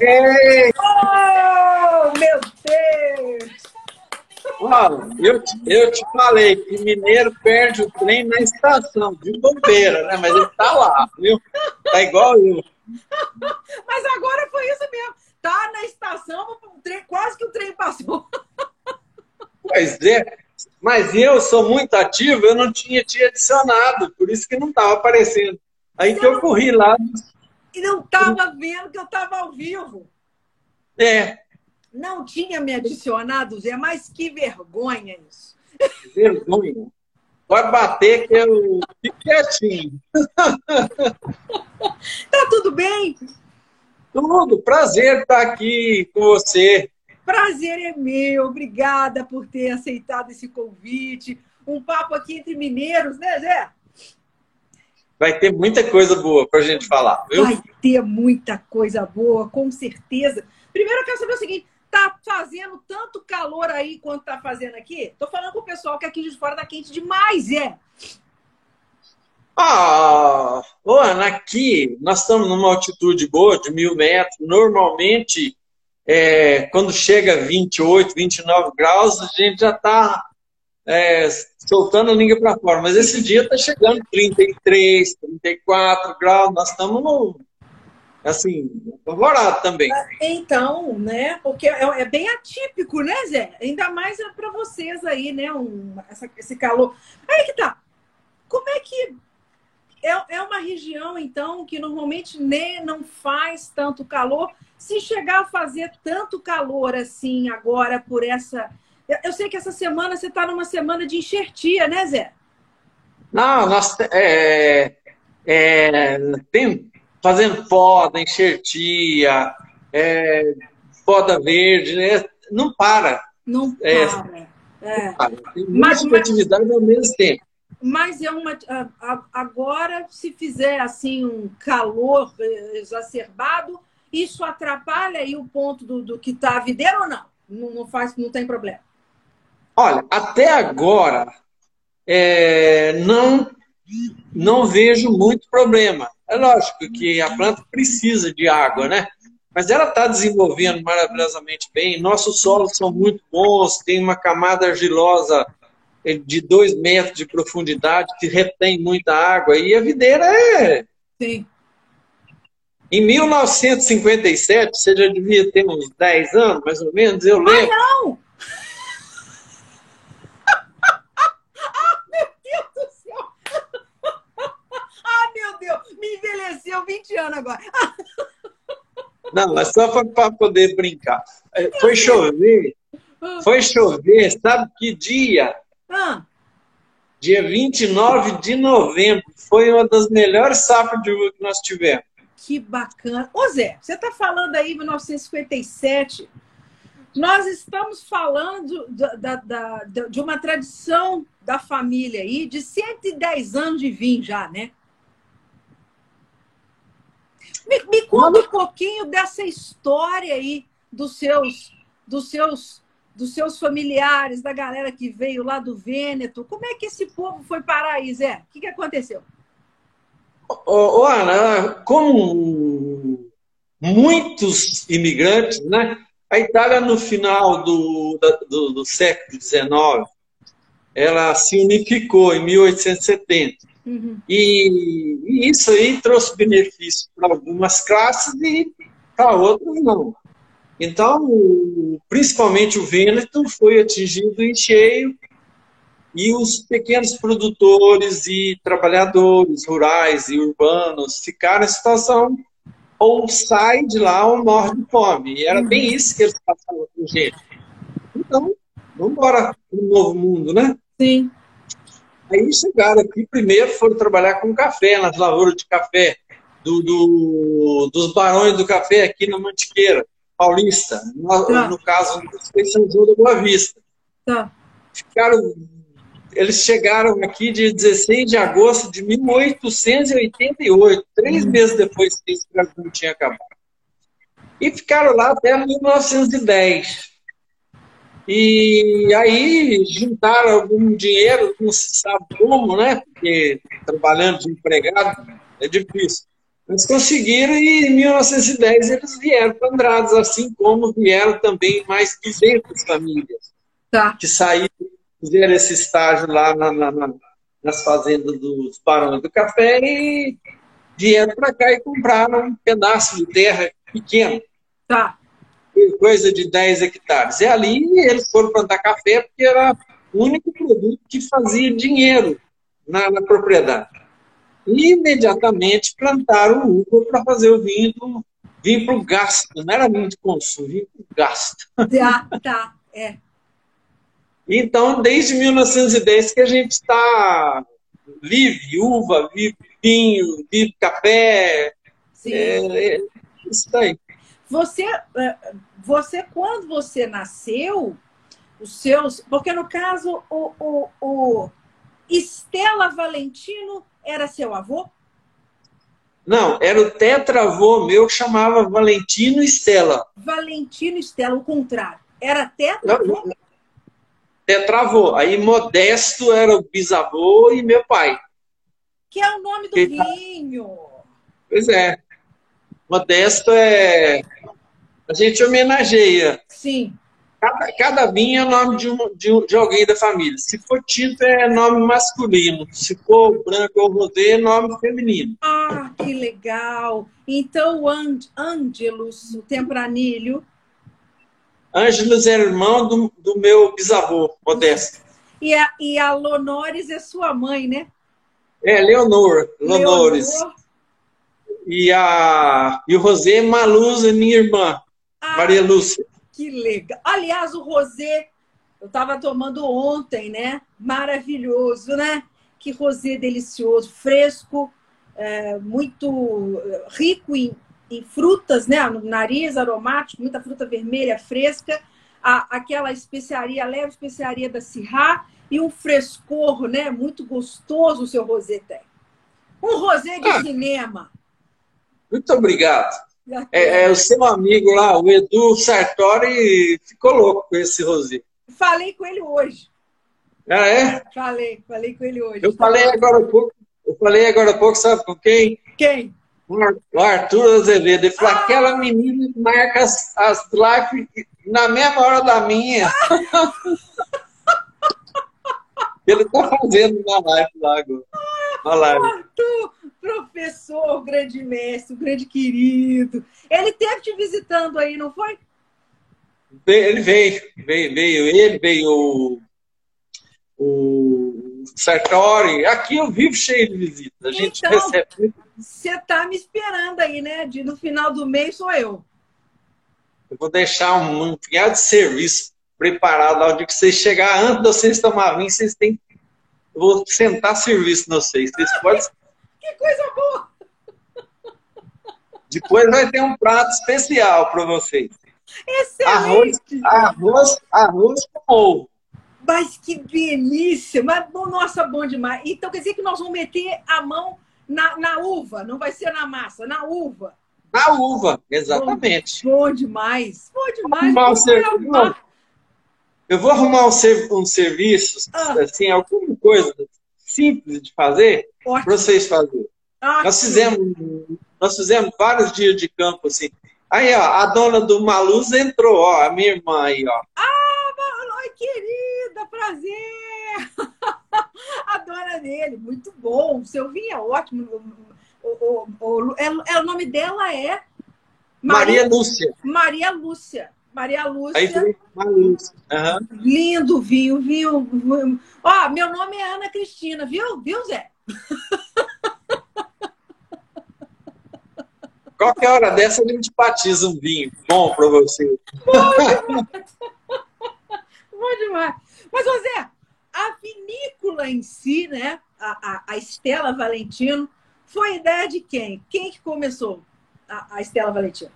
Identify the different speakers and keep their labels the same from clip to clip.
Speaker 1: Ei!
Speaker 2: Oh, meu Deus!
Speaker 1: Eu, te- eu te falei que mineiro perde o trem na estação, de bobeira, né? Mas ele tá lá, viu? Tá igual eu.
Speaker 2: Mas agora foi isso mesmo. Tá na estação, o trem- quase que o trem passou.
Speaker 1: Pois é. Mas eu sou muito ativo, eu não tinha te adicionado, por isso que não tava aparecendo. Aí que eu corri lá.
Speaker 2: E não tava vendo que eu tava ao vivo.
Speaker 1: É,
Speaker 2: Não tinha me adicionado, Zé, mas que vergonha isso.
Speaker 1: vergonha. Pode bater que eu fico quietinho.
Speaker 2: Tá tudo bem?
Speaker 1: Tudo, prazer estar aqui com você.
Speaker 2: Prazer é meu. Obrigada por ter aceitado esse convite. Um papo aqui entre mineiros, né, Zé?
Speaker 1: Vai ter muita coisa boa pra gente falar, viu?
Speaker 2: Vai ter muita coisa boa, com certeza. Primeiro eu quero saber o seguinte: tá fazendo tanto calor aí quanto tá fazendo aqui? Tô falando com o pessoal que aqui de fora tá quente demais, é.
Speaker 1: Ah, Ana, aqui nós estamos numa altitude boa, de mil metros. Normalmente, é, quando chega a 28, 29 graus, a gente já está soltando a língua para fora. Mas esse dia está chegando 33, 34 graus. Nós estamos no, assim, apavorado também.
Speaker 2: Então, né? Porque é, é bem atípico, né, Zé? Ainda mais para vocês aí, né? Um, essa- esse calor. Aí que tá. Como é que. É, é uma região, então, que normalmente nem não faz tanto calor. Se chegar a fazer tanto calor assim agora por essa. Eu, eu sei que essa semana você está numa semana de enxertia, né, Zé?
Speaker 1: Não, nós é, é, tem, fazendo poda, enxertia, é, poda verde, né? não para.
Speaker 2: Não
Speaker 1: É.
Speaker 2: para. É.
Speaker 1: Tem
Speaker 2: Mas-
Speaker 1: muita atividade ao mesmo tempo.
Speaker 2: Mas é uma. Agora, se fizer assim um calor eh, exacerbado, isso atrapalha aí o ponto do, do que está a videira ou não? não? Não faz, não tem problema.
Speaker 1: Olha, até agora é, não, não vejo muito problema. É lógico que a planta precisa de água, né? Mas ela está desenvolvendo maravilhosamente bem. Nossos solos são muito bons, tem uma camada argilosa eh, de dois metros de profundidade que retém muita água. E a videira é.
Speaker 2: Sim.
Speaker 1: Em 1957, você já devia ter uns 10 anos, mais ou menos, eu lembro.
Speaker 2: Não! ah, meu Deus do céu! ah, meu Deus! Me envelheceu 20 anos agora.
Speaker 1: Não, é só para poder brincar. É, Foi chover, foi chover, sabe que dia?
Speaker 2: Ah,
Speaker 1: Dia 29 de novembro. Foi uma das melhores safras de uva que nós tivemos.
Speaker 2: que bacana. Ô Zé, você está falando aí 1957. Nós estamos falando da- da- da- de uma tradição da família aí de 110 anos de vinho já, né? Me, me conta um pouquinho dessa história aí dos seus, dos seus, dos seus familiares, da galera que veio lá do Vêneto. Como é que esse povo foi parar aí, Zé? O que, que aconteceu?
Speaker 1: Ô, ô, Ana, como muitos imigrantes, né? A Itália, no final do, do, do século XIX, ela se unificou em 1870.
Speaker 2: Uhum.
Speaker 1: E, e isso aí trouxe benefício para algumas classes e para outras não. Então, principalmente o Vêneto foi atingido em cheio e os pequenos produtores e trabalhadores rurais e urbanos ficaram em situação ou sai de lá ou morre de fome. E era bem isso que eles passavam com gente. Então, vamos embora para o novo mundo, né?
Speaker 2: Sim.
Speaker 1: Aí chegaram aqui, primeiro foram trabalhar com café, nas lavouras de café, do, do- dos barões do café aqui na Mantiqueira, Paulista, no,
Speaker 2: Tá.
Speaker 1: no caso de São João da Boa Vista.
Speaker 2: Tá.
Speaker 1: Ficaram, eles chegaram aqui dia 16 de agosto de 1888, três meses depois que esse Brasil tinha acabado. E ficaram lá até 1910. E aí juntaram algum dinheiro, não se sabe como, né? Porque trabalhando de empregado é difícil. Eles conseguiram e em 1910 eles vieram para Andradas, assim como vieram também mais 200 famílias
Speaker 2: tá.
Speaker 1: que saíram, fizeram esse estágio lá na, na, na, nas fazendas dos barões do café e vieram para cá e compraram um pedaço de terra pequeno.
Speaker 2: Tá.
Speaker 1: Coisa de 10 hectares. E ali eles foram plantar café porque era o único produto que fazia dinheiro na, na propriedade. E imediatamente plantaram uva para fazer o vinho vinho para o gasto, não era vinho de consumo, vinho para o gasto.
Speaker 2: Tá, tá, é.
Speaker 1: Então, desde 1910 que a gente está livre, uva, vive vinho, vive café.
Speaker 2: Sim.
Speaker 1: É, é, isso aí.
Speaker 2: Você, é, você, quando você nasceu, os seus. Porque no caso, o, o, o Estela Valentino era seu avô?
Speaker 1: Não, era o tetravô meu que chamava Valentino Estela.
Speaker 2: Valentino Estela, o contrário. Era tetravô?
Speaker 1: Tetravô. Aí Modesto era o bisavô e meu pai.
Speaker 2: Que é o nome do que... vinho.
Speaker 1: Pois é. Modesto é. A gente homenageia.
Speaker 2: Sim.
Speaker 1: Cada, cada vinho é nome de, um, de, de, alguém da família. Se for tinto, é nome masculino. Se for branco ou rosé, é nome feminino.
Speaker 2: Ah, que legal! Então, o Ângelus, o Tempranilho.
Speaker 1: Ângelus era irmão do, do meu bisavô, Modesto.
Speaker 2: E a, e a Lonores é sua mãe, né?
Speaker 1: É, Leonor, Lonores. Leonor. E, a, e o Rosé Malusa, minha irmã, ah, Maria Lúcia.
Speaker 2: Que legal. Aliás, o rosé, eu estava tomando ontem, né? Maravilhoso, né? Que rosé delicioso, fresco, é, muito é, rico em, em, frutas, né? No nariz aromático, muita fruta vermelha fresca. A, aquela especiaria, leve especiaria da Sirá e um frescor, né? Muito gostoso o seu rosé tem. Um rosé de ah, cinema.
Speaker 1: Muito obrigado. É, é, o seu amigo lá, o Edu Sartori, ficou louco com esse Rosi.
Speaker 2: Falei com ele hoje.
Speaker 1: Ah, é?
Speaker 2: Falei, falei com ele hoje.
Speaker 1: Eu falei agora há pouco, eu falei agora há pouco, sabe com quem?
Speaker 2: Quem?
Speaker 1: O Arthur Azevedo. Ele falou, ah. aquela menina que marca as, as lives na mesma hora da minha. ele tá fazendo uma live lá agora. Uma live.
Speaker 2: Arthur, professor, grande mestre, grande querido. Ele teve te visitando aí, não foi?
Speaker 1: Ele veio, veio, veio ele, veio o, o Sartori. Aqui eu vivo cheio de visitas. A gente então, recebe.
Speaker 2: Você tá me esperando aí, né? De, no final do mês sou eu.
Speaker 1: Eu vou deixar um, um punhado de serviço preparado lá. Onde vocês chegar, antes de vocês tomar vinho, vocês têm. Eu vou sentar serviço nos vocês. Vocês podem
Speaker 2: que coisa boa!
Speaker 1: Depois vai ter um prato especial para vocês.
Speaker 2: Excelente!
Speaker 1: Arroz, arroz, arroz com ovo.
Speaker 2: Mas que delícia! Mas, nossa, bom demais. Então quer dizer que nós vamos meter a mão na, na uva, não vai ser na massa, na uva.
Speaker 1: Na uva, exatamente.
Speaker 2: Bom, bom demais. Bom demais.
Speaker 1: Eu vou arrumar um, um serviço, ah. assim, alguma coisa simples de fazer para vocês fazerem. Nós fizemos, nós fizemos vários dias de campo assim. Aí, ó, a dona do Maluz entrou, ó, a minha irmã aí, ó.
Speaker 2: Ah, oi, querida, prazer! a dona dele, muito bom. O seu vinho é ótimo. O, o, o, é, é, o nome dela é
Speaker 1: Maria, Maria Lúcia.
Speaker 2: Maria Lúcia. Maria Lúcia. Aí
Speaker 1: Lúcia. Uhum.
Speaker 2: Lindo vinho, vinho. Ó, meu nome é Ana Cristina, viu? Viu, Zé?
Speaker 1: Qualquer hora dessa a gente batiza um vinho bom para você.
Speaker 2: Bom demais. bom demais. Mas, José, a vinícola em si, né? A, a, a Estela Valentino, foi ideia de quem? Quem que começou a, a Estela Valentino?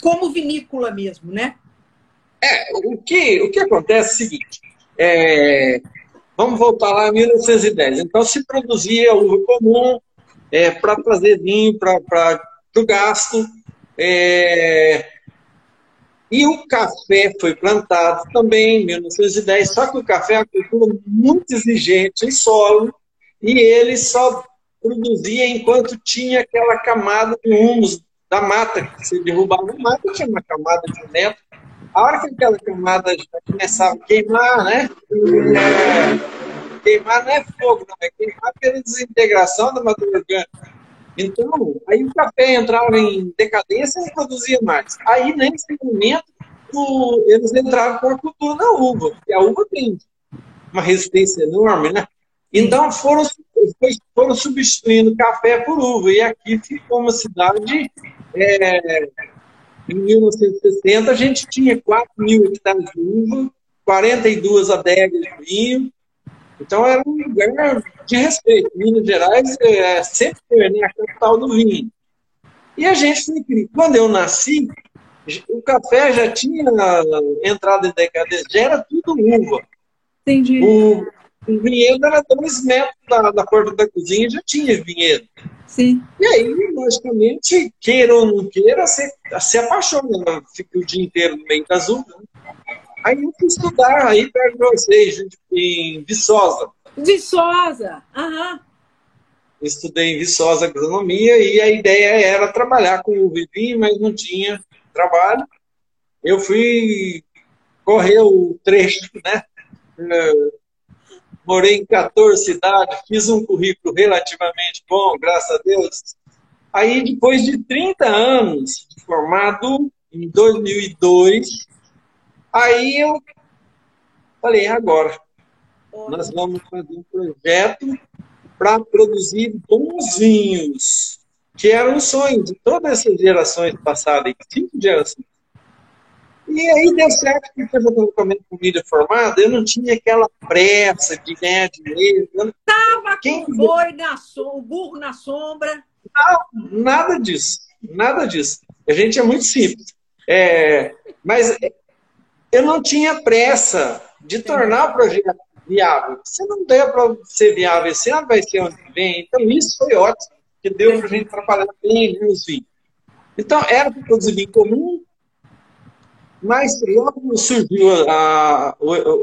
Speaker 2: Como vinícola mesmo, né?
Speaker 1: É, o que, o que acontece é o seguinte, é, vamos voltar lá em 1910. Então, se produzia uva comum é, para trazer vinho para o gasto, é, e o café foi plantado também em 1910, só que o café é uma cultura muito exigente em solo, e ele só produzia enquanto tinha aquela camada de humus da mata, que você derrubava a mata, tinha uma camada de neto. A hora que aquela camada já começava a queimar, né? Queimar não é fogo, não, é queimar pela desintegração da matéria orgânica. Então, aí o café entrava em decadência e produzia mais. Aí, nesse momento, o, eles entraram com a cultura da uva, porque a uva tem uma resistência enorme, né? Então, foram, foram substituindo café por uva. E aqui ficou uma cidade é, em 1960, a gente tinha 4 mil hectares de uva, 42 adegas de vinho. Então, era um lugar de respeito. Minas Gerais é, sempre foi né, a capital do vinho. E a gente foi Quando eu nasci, o café já tinha entrado em decadência, já era tudo uva.
Speaker 2: Entendi.
Speaker 1: O, o vinhedo era dois metros da, da porta da cozinha, já tinha vinhedo.
Speaker 2: Sim.
Speaker 1: E aí, logicamente, queira ou não queira, você se apaixona, fica o dia inteiro no meio das uvas. Né? Aí eu fui estudar aí perto de vocês, em Viçosa.
Speaker 2: Viçosa, aham.
Speaker 1: Estudei em Viçosa agronomia e a ideia era trabalhar com o vinho, mas não tinha trabalho. Eu fui correr o trecho, né? Morei em 14 cidades, fiz um currículo relativamente bom, graças a Deus. Aí, depois de 30 anos formado, em 2002, aí eu falei, agora, nós vamos fazer um projeto para produzir bons vinhos, que era um sonho de todas essas gerações passadas, cinco gerações. E aí deu certo, porque eu estava com mídia formada, eu não tinha aquela pressa de ganhar dinheiro.
Speaker 2: Estava Quem... com boi na o burro na sombra.
Speaker 1: Não, nada disso, nada disso. A gente é muito simples. É, mas eu não tinha pressa de tornar o projeto viável. Se não der para ser viável esse ano, vai ser ano que vem. Então, isso foi ótimo, que deu para a gente trabalhar bem os vinhos. Então, era para produzir vinho comum, mas logo surgiu a, a,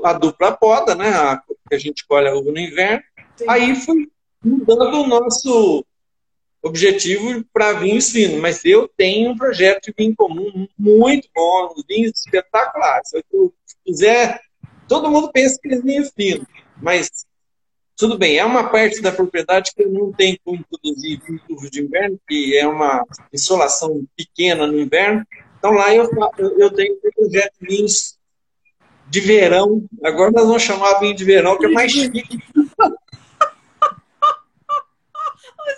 Speaker 1: a dupla poda, né? A, que a gente colhe a uva no inverno. Sim. Aí foi mudando o nosso objetivo para vinhos finos. Mas eu tenho um projeto de vinho comum muito bom, vinhos espetaculares. Se eu quiser, todo mundo pensa que é vinho fino, mas tudo bem, é uma parte da propriedade que eu não tenho como produzir vinho de inverno, que é uma insolação pequena no inverno. Então lá eu, eu tenho um projeto vinhos de verão. Agora nós vamos chamar vinho de verão, que é mais chique. Os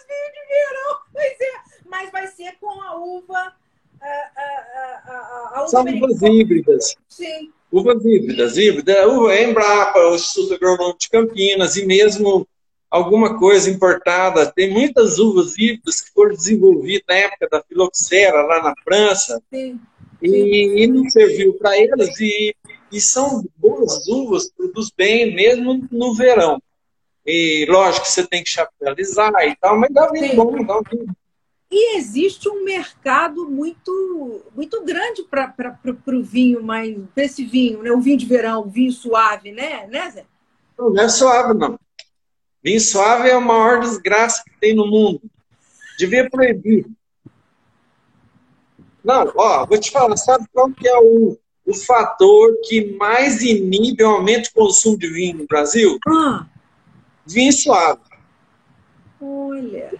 Speaker 1: vinhos
Speaker 2: de verão, mas, é, mas vai ser com a uva. A, a, a, a uva
Speaker 1: São uvas híbridas.
Speaker 2: Sim.
Speaker 1: Uvas híbridas, híbrida, uva Embrapa, o Instituto Agronômico de Campinas, e mesmo alguma coisa importada. Tem muitas uvas híbridas que foram desenvolvidas na época da filoxera, lá na França,
Speaker 2: Sim.
Speaker 1: E, e, não serviu para eles. E, e são boas uvas, produz bem, mesmo no verão. E lógico que você tem que chapelizar e tal, mas dá vinho bom, dá vinho.
Speaker 2: E existe um mercado muito muito grande para o vinho, mas para esse vinho, né? O vinho de verão, o vinho suave, né, né Zé?
Speaker 1: Não, não é suave, não. Vinho suave é a maior desgraça que tem no mundo. Devia proibir. Não, ó, vou te falar, sabe qual que é o, o fator que mais inibe o aumento do consumo de vinho no Brasil?
Speaker 2: Ah.
Speaker 1: Vinho suave.
Speaker 2: Olha.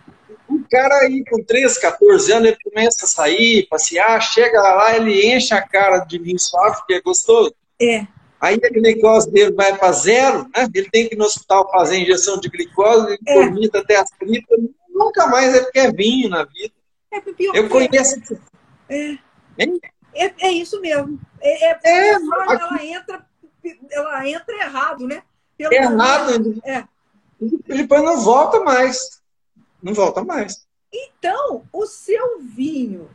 Speaker 1: O cara aí com 13, 14 anos, ele começa a sair, passear, chega lá, ele enche a cara de vinho suave, que é gostoso.
Speaker 2: É.
Speaker 1: Aí a glicose dele vai para zero, né? ele tem que ir no hospital fazer injeção de glicose, ele é. vomita até as tripas, nunca mais é porque é vinho na vida.
Speaker 2: É pior
Speaker 1: Eu conheço.
Speaker 2: É. É, é isso mesmo. É, é, é ela, entra, ela entra errado, né?
Speaker 1: Pelo errado.
Speaker 2: É.
Speaker 1: Depois não volta mais. Não volta mais.
Speaker 2: Então, o seu vinho,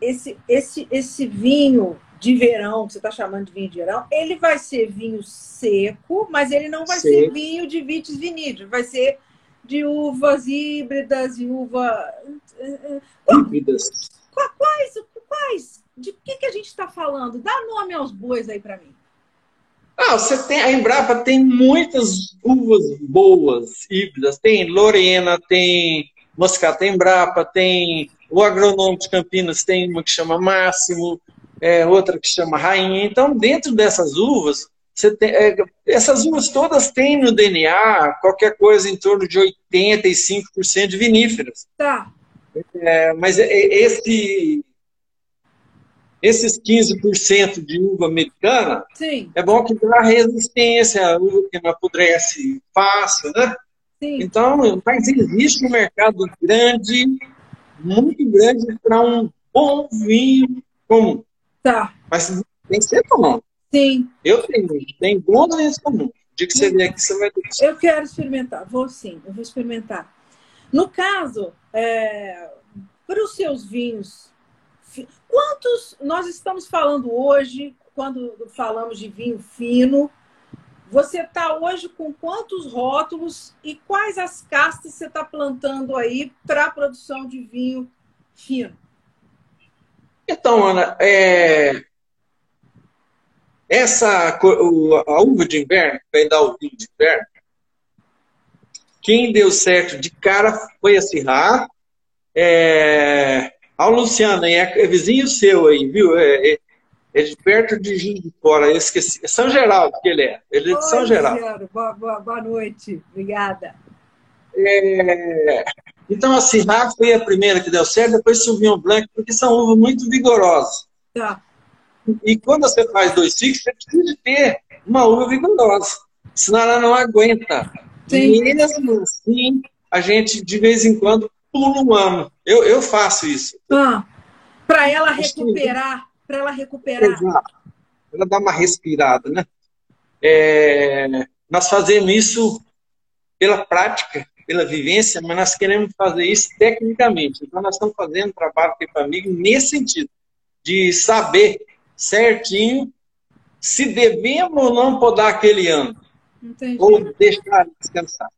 Speaker 2: esse, esse, esse vinho de verão, que você está chamando de vinho de verão, ele vai ser vinho seco, mas ele não vai seco. ser vinho de vitis vinídeos, vai ser de uvas híbridas e uva.
Speaker 1: Híbridas.
Speaker 2: Quais? Quais? De que, que a gente está falando? Dá nome aos bois aí para mim.
Speaker 1: Ah, você tem, a Embrapa tem muitas uvas boas, híbridas. Tem Lorena, tem Moscata Embrapa, tem o agronômico de Campinas, tem uma que chama Máximo, é, outra que chama Rainha. Então, dentro dessas uvas, tem, é, essas uvas todas têm no DNA qualquer coisa em torno de 85% de viníferas.
Speaker 2: Tá.
Speaker 1: É, mas é, é, esse, esses 15% de uva americana,
Speaker 2: Sim.
Speaker 1: é bom que dá resistência, a uva que não apodrece fácil, né?
Speaker 2: Sim.
Speaker 1: Então, mas existe um mercado grande, muito grande, para um bom vinho comum.
Speaker 2: Tá.
Speaker 1: Mas tem que ser comum.
Speaker 2: Sim.
Speaker 1: Eu tenho, tem bons vinhos comuns. O dia que você vier aqui, você vai ter
Speaker 2: Eu quero experimentar. Vou sim, eu vou experimentar. No caso, é, para os seus vinhos, quantos nós estamos falando hoje, quando falamos de vinho fino, você está hoje com quantos rótulos e quais as castas você está plantando aí para a produção de vinho fino?
Speaker 1: Então, Ana, é... essa a uva de inverno, vem dar o vinho de inverno, quem deu certo de cara foi a Cirrar. É... A Luciana, é, vizinho seu aí, viu? É, é, é de perto de Juiz de Fora, eu esqueci. É São Geraldo que ele é. Ele é de
Speaker 2: Oi,
Speaker 1: São Geraldo.
Speaker 2: Luciano. Boa, boa, boa noite. Obrigada.
Speaker 1: É... Então, a Cirrar foi a primeira que deu certo, depois Sauvignon Blanc, porque são uvas muito vigorosas.
Speaker 2: Tá.
Speaker 1: E quando você faz dois ciclos, você precisa ter uma uva vigorosa, senão ela não aguenta.
Speaker 2: Sim.
Speaker 1: E mesmo assim, a gente, de vez em quando, pula um ano. Eu, eu faço isso.
Speaker 2: Ah, para ela recuperar, para ela recuperar.
Speaker 1: Exato. Ela dá uma respirada, né? É, nós fazemos isso pela prática, pela vivência, mas nós queremos fazer isso tecnicamente. Então, nós estamos fazendo um trabalho com a amigo nesse sentido, de saber certinho se devemos ou não podar aquele ano,
Speaker 2: Entendi.
Speaker 1: ou deixar descansar.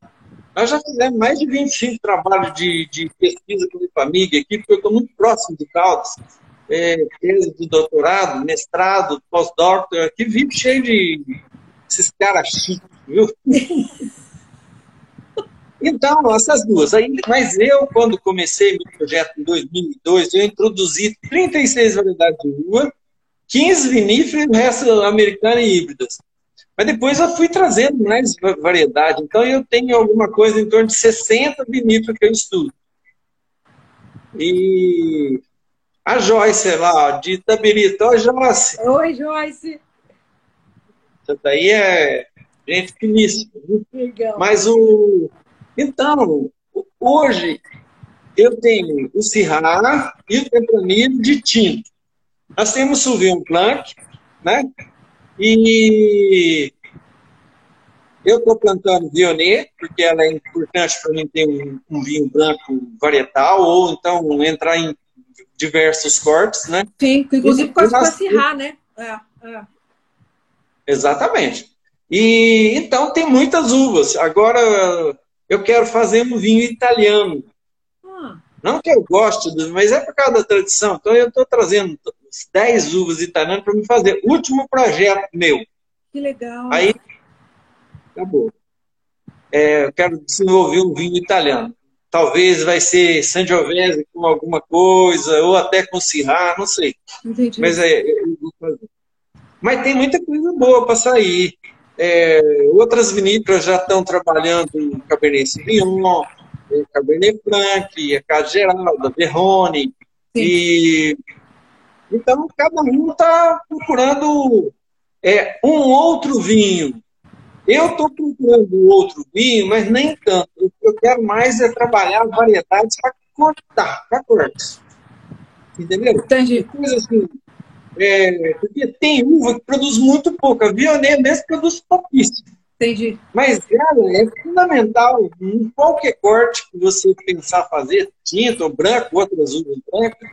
Speaker 1: Nós já fizemos mais de 25 trabalhos de, de pesquisa com a amiga aqui, porque eu estou muito próximo de Caldas. É, de doutorado, mestrado, pós-doutor, aqui vive cheio de esses caras chiques, viu? Então, essas duas. Aí, mas eu, quando comecei meu projeto em 2002, eu introduzi 36 variedades de uva, 15 viníferas e o resto americana e híbridas. Mas depois eu fui trazendo mais va- variedade. Então, eu tenho alguma coisa em torno de 60 viníferas que eu estudo. E a Joyce lá, de Itabirita. Ó, Joyce,
Speaker 2: Oi, Joyce.
Speaker 1: essa daí é gente finíssima. Mas o. Então, hoje eu tenho o Syrah e o Tempranillo de tinto. Nós temos o Sauvignon Blanc, né? E eu estou plantando Vionnet, porque ela é importante para mim ter um, um vinho branco varietal, ou então entrar em diversos cortes, né?
Speaker 2: Sim, inclusive
Speaker 1: E
Speaker 2: as
Speaker 1: nós-
Speaker 2: acirrar, né? É, é.
Speaker 1: Exatamente. E então tem muitas uvas. Agora eu quero fazer um vinho italiano.
Speaker 2: Ah,
Speaker 1: Não que eu goste, do- mas é por causa da tradição. Então eu estou trazendo 10 uvas italianas para me fazer. Último projeto meu.
Speaker 2: que legal.
Speaker 1: Aí acabou. É, eu quero desenvolver um vinho italiano. Talvez vai ser Sangiovese com alguma coisa, ou até com Syrah, não sei.
Speaker 2: Entendi.
Speaker 1: Mas é, eu vou fazer. Mas tem muita coisa boa para sair. É, outras vinícolas já estão trabalhando em Cabernet Sauvignon, em Cabernet Franc, a Casa Geralda, Verrone. E, então, cada um está procurando é, um outro vinho. Eu estou procurando outro vinho, mas nem tanto. O que eu quero mais é trabalhar variedades para cortar, para cortes. Entendeu?
Speaker 2: Entendi.
Speaker 1: coisa assim. É, porque tem uva que produz muito pouco. A Vionnet mesmo produz pouquíssimo.
Speaker 2: Entendi.
Speaker 1: Mas ela é fundamental em qualquer corte que você pensar fazer, tinta ou branco, outras uvas brancas.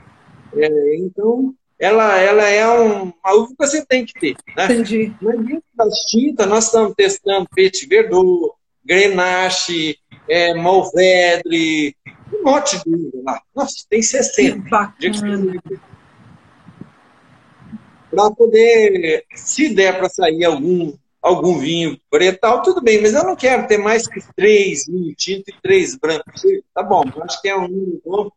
Speaker 1: É, então, ela, ela é um, uma uva que você tem que ter. Né?
Speaker 2: Entendi.
Speaker 1: Mas dentro das tintas, nós estamos testando Petit Verdot, Grenache, é, Malvedre, um monte de uva lá. Nossa, tem
Speaker 2: Que
Speaker 1: 60
Speaker 2: bacana.
Speaker 1: Para poder, se der para sair algum algum vinho pretal, tudo bem, mas eu não quero ter mais que três vinho tinto e três brancos. Tá bom, acho que é um número bom,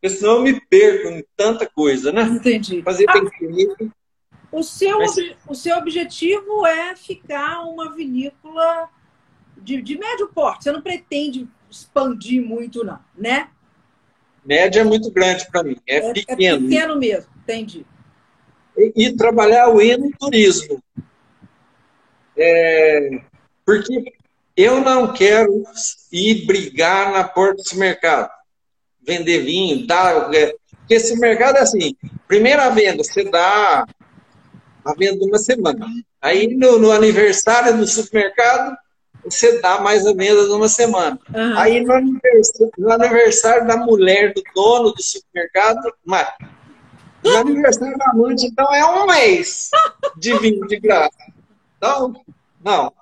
Speaker 1: porque senão eu me perco em tanta coisa, né?
Speaker 2: Entendi.
Speaker 1: Fazer
Speaker 2: ah,
Speaker 1: tem
Speaker 2: o seu, mas... o seu objetivo é ficar uma vinícola de, de médio porte. Você não pretende expandir muito, não, né?
Speaker 1: Média é muito grande para mim, é, é, pequeno.
Speaker 2: É pequeno mesmo, entendi.
Speaker 1: E, trabalhar o enoturismo. É, porque eu não quero ir brigar na porta desse mercado, vender vinho, dar. É, porque esse mercado é assim: primeira venda, você dá a venda de uma semana. Aí no, no aniversário do supermercado, você dá mais ou menos uma semana. Uhum. Aí no aniversário, no aniversário, da mulher, do dono do supermercado, mas no aniversário da amante, então é um mês de vinho de graça. Então, não.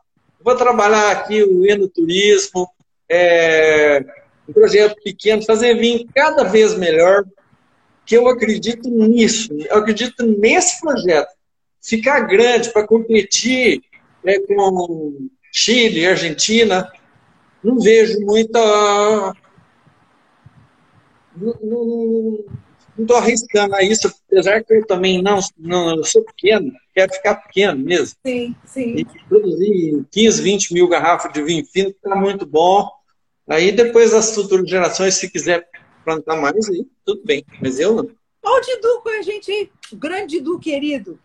Speaker 1: Vou trabalhar aqui o enoturismo, é, um projeto pequeno, fazer vinho cada vez melhor, que eu acredito nisso, eu acredito nesse projeto. Ficar grande para competir né, com Chile, Argentina, não vejo muita. Não estou arriscando a isso, apesar que eu também não, não eu sou pequeno, quero ficar pequeno mesmo.
Speaker 2: Sim, sim. E
Speaker 1: produzir 15, 20 mil garrafas de vinho fino está muito bom. Aí depois as futuras gerações, se quiser plantar mais, aí tudo bem, mas eu não.
Speaker 2: Olha o Didu com a gente aí, o grande Didu querido.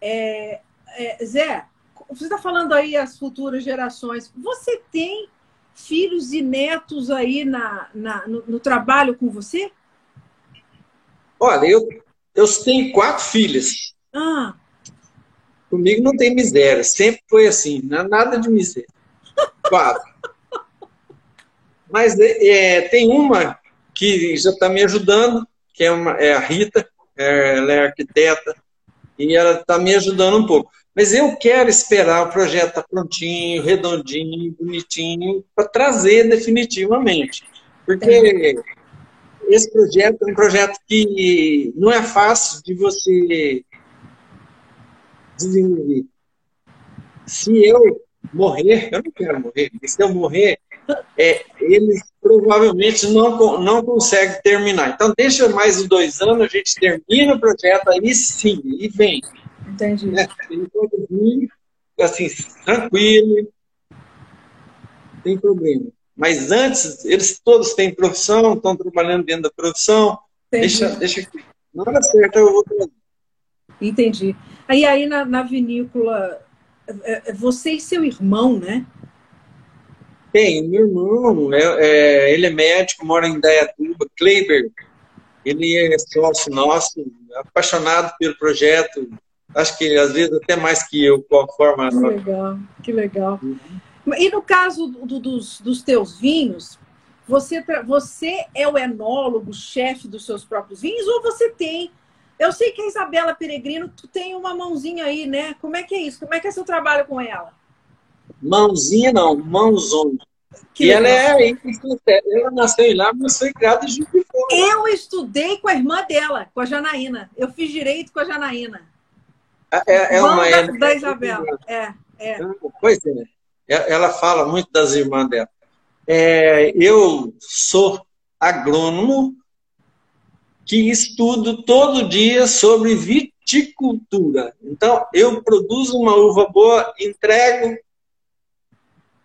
Speaker 2: É, é, Zé, você está falando aí as futuras gerações. Você tem filhos e netos aí na, na no, no, trabalho com você?
Speaker 1: Olha, eu, eu tenho quatro filhas.
Speaker 2: Ah.
Speaker 1: Comigo não tem miséria, sempre foi assim, não é nada de miséria. Quatro. Mas é, tem uma que já está me ajudando, que é, uma, é a Rita, é, ela é arquiteta, e ela está me ajudando um pouco. Mas eu quero esperar o projeto estar tá prontinho, redondinho, bonitinho, para trazer definitivamente. Porque esse projeto é um projeto que não é fácil de você desenvolver. Se eu morrer, eu não quero morrer, mas se eu morrer, é, eles provavelmente não, não conseguem terminar. Então, deixa mais dois anos, a gente termina o projeto, aí sim, e vem.
Speaker 2: Entendi. Né?
Speaker 1: assim, tranquilo, tem problema. Mas antes, eles todos têm profissão, estão trabalhando dentro da profissão. Deixa, deixa aqui. Na hora certa eu vou trazer.
Speaker 2: Entendi. Aí, aí na, na vinícola, é, é, você e seu irmão, né?
Speaker 1: Tem, meu irmão, é, é, ele é médico, mora em Dayatuba, Kleiber. Ele é sócio nosso, apaixonado pelo projeto, acho que às vezes até mais que eu, com a forma.
Speaker 2: Que legal, que legal. Uhum. E no caso do, dos, dos teus vinhos, você, você é o enólogo, chefe dos seus próprios vinhos, ou você tem. Eu sei que a Isabela Peregrino, tu tem uma mãozinha aí, né? Como é que é isso? Como é que é seu trabalho com ela?
Speaker 1: Mãozinha não, mãozona. Que e ela é ela nasceu lá, mas foi criada em Juiz
Speaker 2: Eu estudei com a irmã dela, com a Janaína. Eu fiz direito com a Janaína.
Speaker 1: É, é uma
Speaker 2: da, da Isabel. É, é.
Speaker 1: Pois é. É. Ela fala muito das irmãs dela. É, eu sou agrônomo que estudo todo dia sobre viticultura. Então, eu produzo uma uva boa, entrego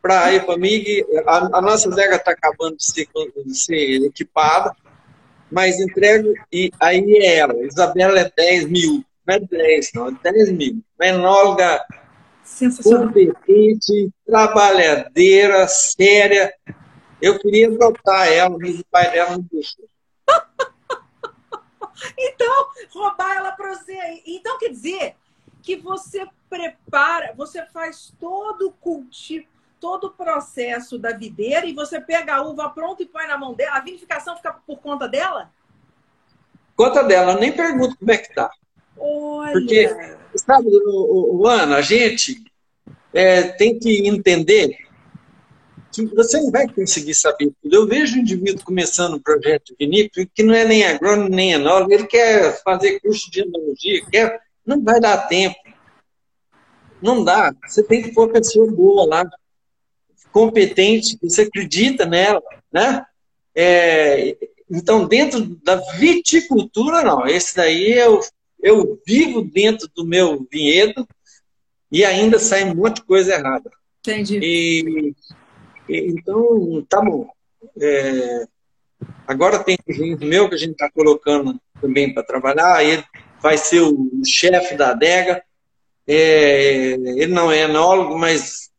Speaker 1: para a EPAMIG. A, a nossa adega está acabando de ser, de ser equipada, mas entrego e aí é ela. Isabela é 10 mil não é 10, não, é 10 mil. Menóloga competente, trabalhadeira, séria. Eu queria adotar ela, mas o pai dela não deixou.
Speaker 2: então, roubar ela para você. Então, quer dizer que você prepara, você faz todo o cultivo, todo o processo da videira e você pega a uva pronta e põe na mão dela. A vinificação fica por conta dela?
Speaker 1: Conta dela, nem pergunto como é que tá.
Speaker 2: Olha.
Speaker 1: Porque, sabe, o, o Ana, a gente é, tem que entender que você não vai conseguir saber tudo. Eu vejo um indivíduo começando um projeto vinícola que não é nem agrônomo nem enólogo, ele quer fazer curso de enologia, quer, não vai dar tempo. Não dá. Você tem que pôr uma pessoa boa lá, competente, você acredita nela, né? É, então, dentro da viticultura, não. Esse daí eu, eu vivo dentro do meu vinhedo e ainda sai um monte de coisa errada.
Speaker 2: Entendi.
Speaker 1: E, e então, tá bom. É, agora tem um vinho meu que a gente está colocando também para trabalhar. Ele vai ser o chefe da adega. É, ele não é enólogo, mas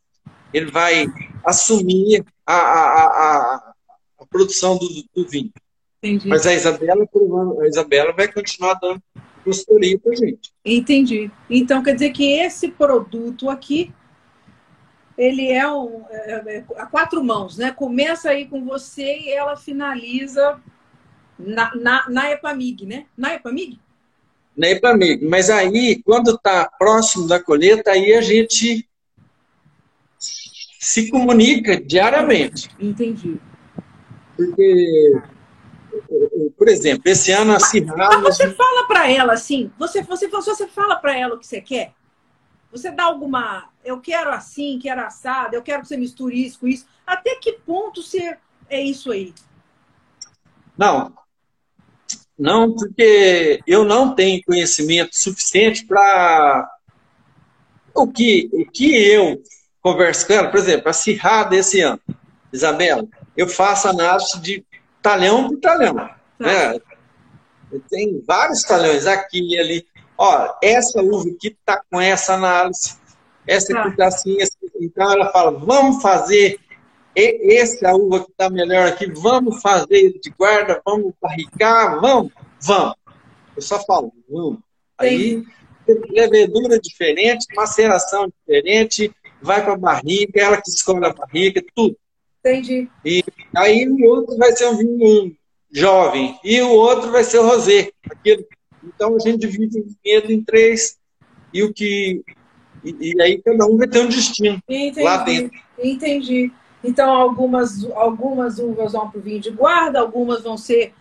Speaker 1: ele vai assumir a, a, a, a produção do, do vinho. Entendi. Mas a Isabela, a Isabela vai continuar dando consultoria para gente.
Speaker 2: Entendi. Então quer dizer que esse produto aqui ele é, um, é, é, a quatro mãos, né? Começa aí com você e ela finaliza na, na, na EPAMIG, né? Na EPAMIG?
Speaker 1: Na EPAMIG. Mas aí, quando está próximo da colheita, aí a gente se comunica diariamente.
Speaker 2: Entendi.
Speaker 1: Porque por exemplo, esse ano a
Speaker 2: Cirrada... Mas você fala para ela assim, você, você, você fala para ela o que você quer? Você dá alguma, eu quero assim, quero assado, eu quero que você misture isso com isso. Até que ponto você é isso aí?
Speaker 1: Não, não, porque eu não tenho conhecimento suficiente para o que, o que eu converso com ela, por exemplo, a Cirrada desse ano, Isabela, eu faço análise de talhão por talhão. Né? Tem vários talhões aqui e ali. Ó, essa uva aqui está com essa análise, essa aqui está assim, essa... então ela fala, vamos fazer essa uva que está melhor aqui, vamos fazer de guarda, vamos barricar, vamos, vamos. Eu só falo, vamos. Aí, levedura diferente, maceração diferente, vai para a barriga, ela que escolhe a barriga, tudo.
Speaker 2: Entendi.
Speaker 1: E aí o outro vai ser um vinho jovem e o outro vai ser o rosé. Aquilo. Então a gente divide o vinhedo em três e o que e, e, aí cada um vai ter um destino
Speaker 2: Entendi.
Speaker 1: lá dentro.
Speaker 2: Entendi. Então algumas algumas uvas vão para o vinho de guarda, algumas vão ser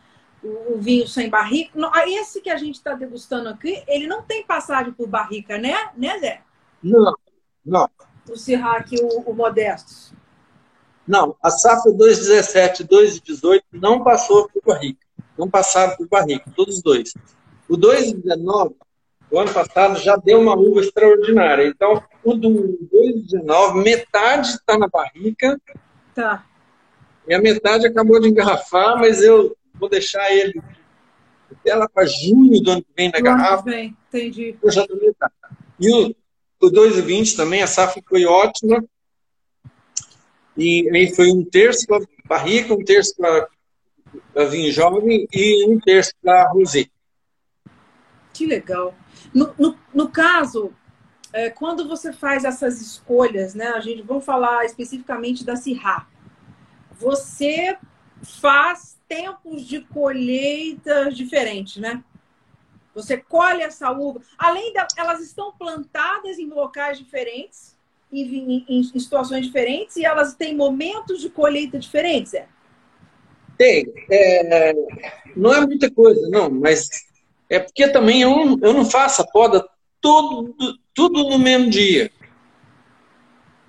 Speaker 2: o, vinho sem barrica. Esse que a gente está degustando aqui, ele não tem passagem por barrica, né, né, Zé?
Speaker 1: Não, não.
Speaker 2: O Sirra aqui, o, o Modestos.
Speaker 1: Não, a safra 2017 e 2018 não passou por barrica. Não passaram por barrica, todos os dois. O 2019, o ano passado, já deu uma uva extraordinária. Então, o do 2019, metade está na barrica.
Speaker 2: Tá.
Speaker 1: E a metade acabou de engarrafar, mas eu vou deixar ele até lá para junho do ano que vem na do garrafa.
Speaker 2: Vem. Entendi.
Speaker 1: Eu já tô metade. E o, o 2020 também, a safra foi ótima. E aí foi um terço para barrica, um terço para vinho jovem e um terço para rosé.
Speaker 2: Que legal. No, no, no caso, é, quando você faz essas escolhas, né? A gente vamos falar especificamente da Sirra. Você faz tempos de colheitas diferentes, né? Você colhe essa uva. Além de elas estão plantadas em locais diferentes, em, em, em, situações diferentes e elas têm momentos de colheita diferentes, é?
Speaker 1: Tem. É, não é muita coisa, não, mas é porque também eu não, eu não faço a poda tudo, tudo no mesmo dia.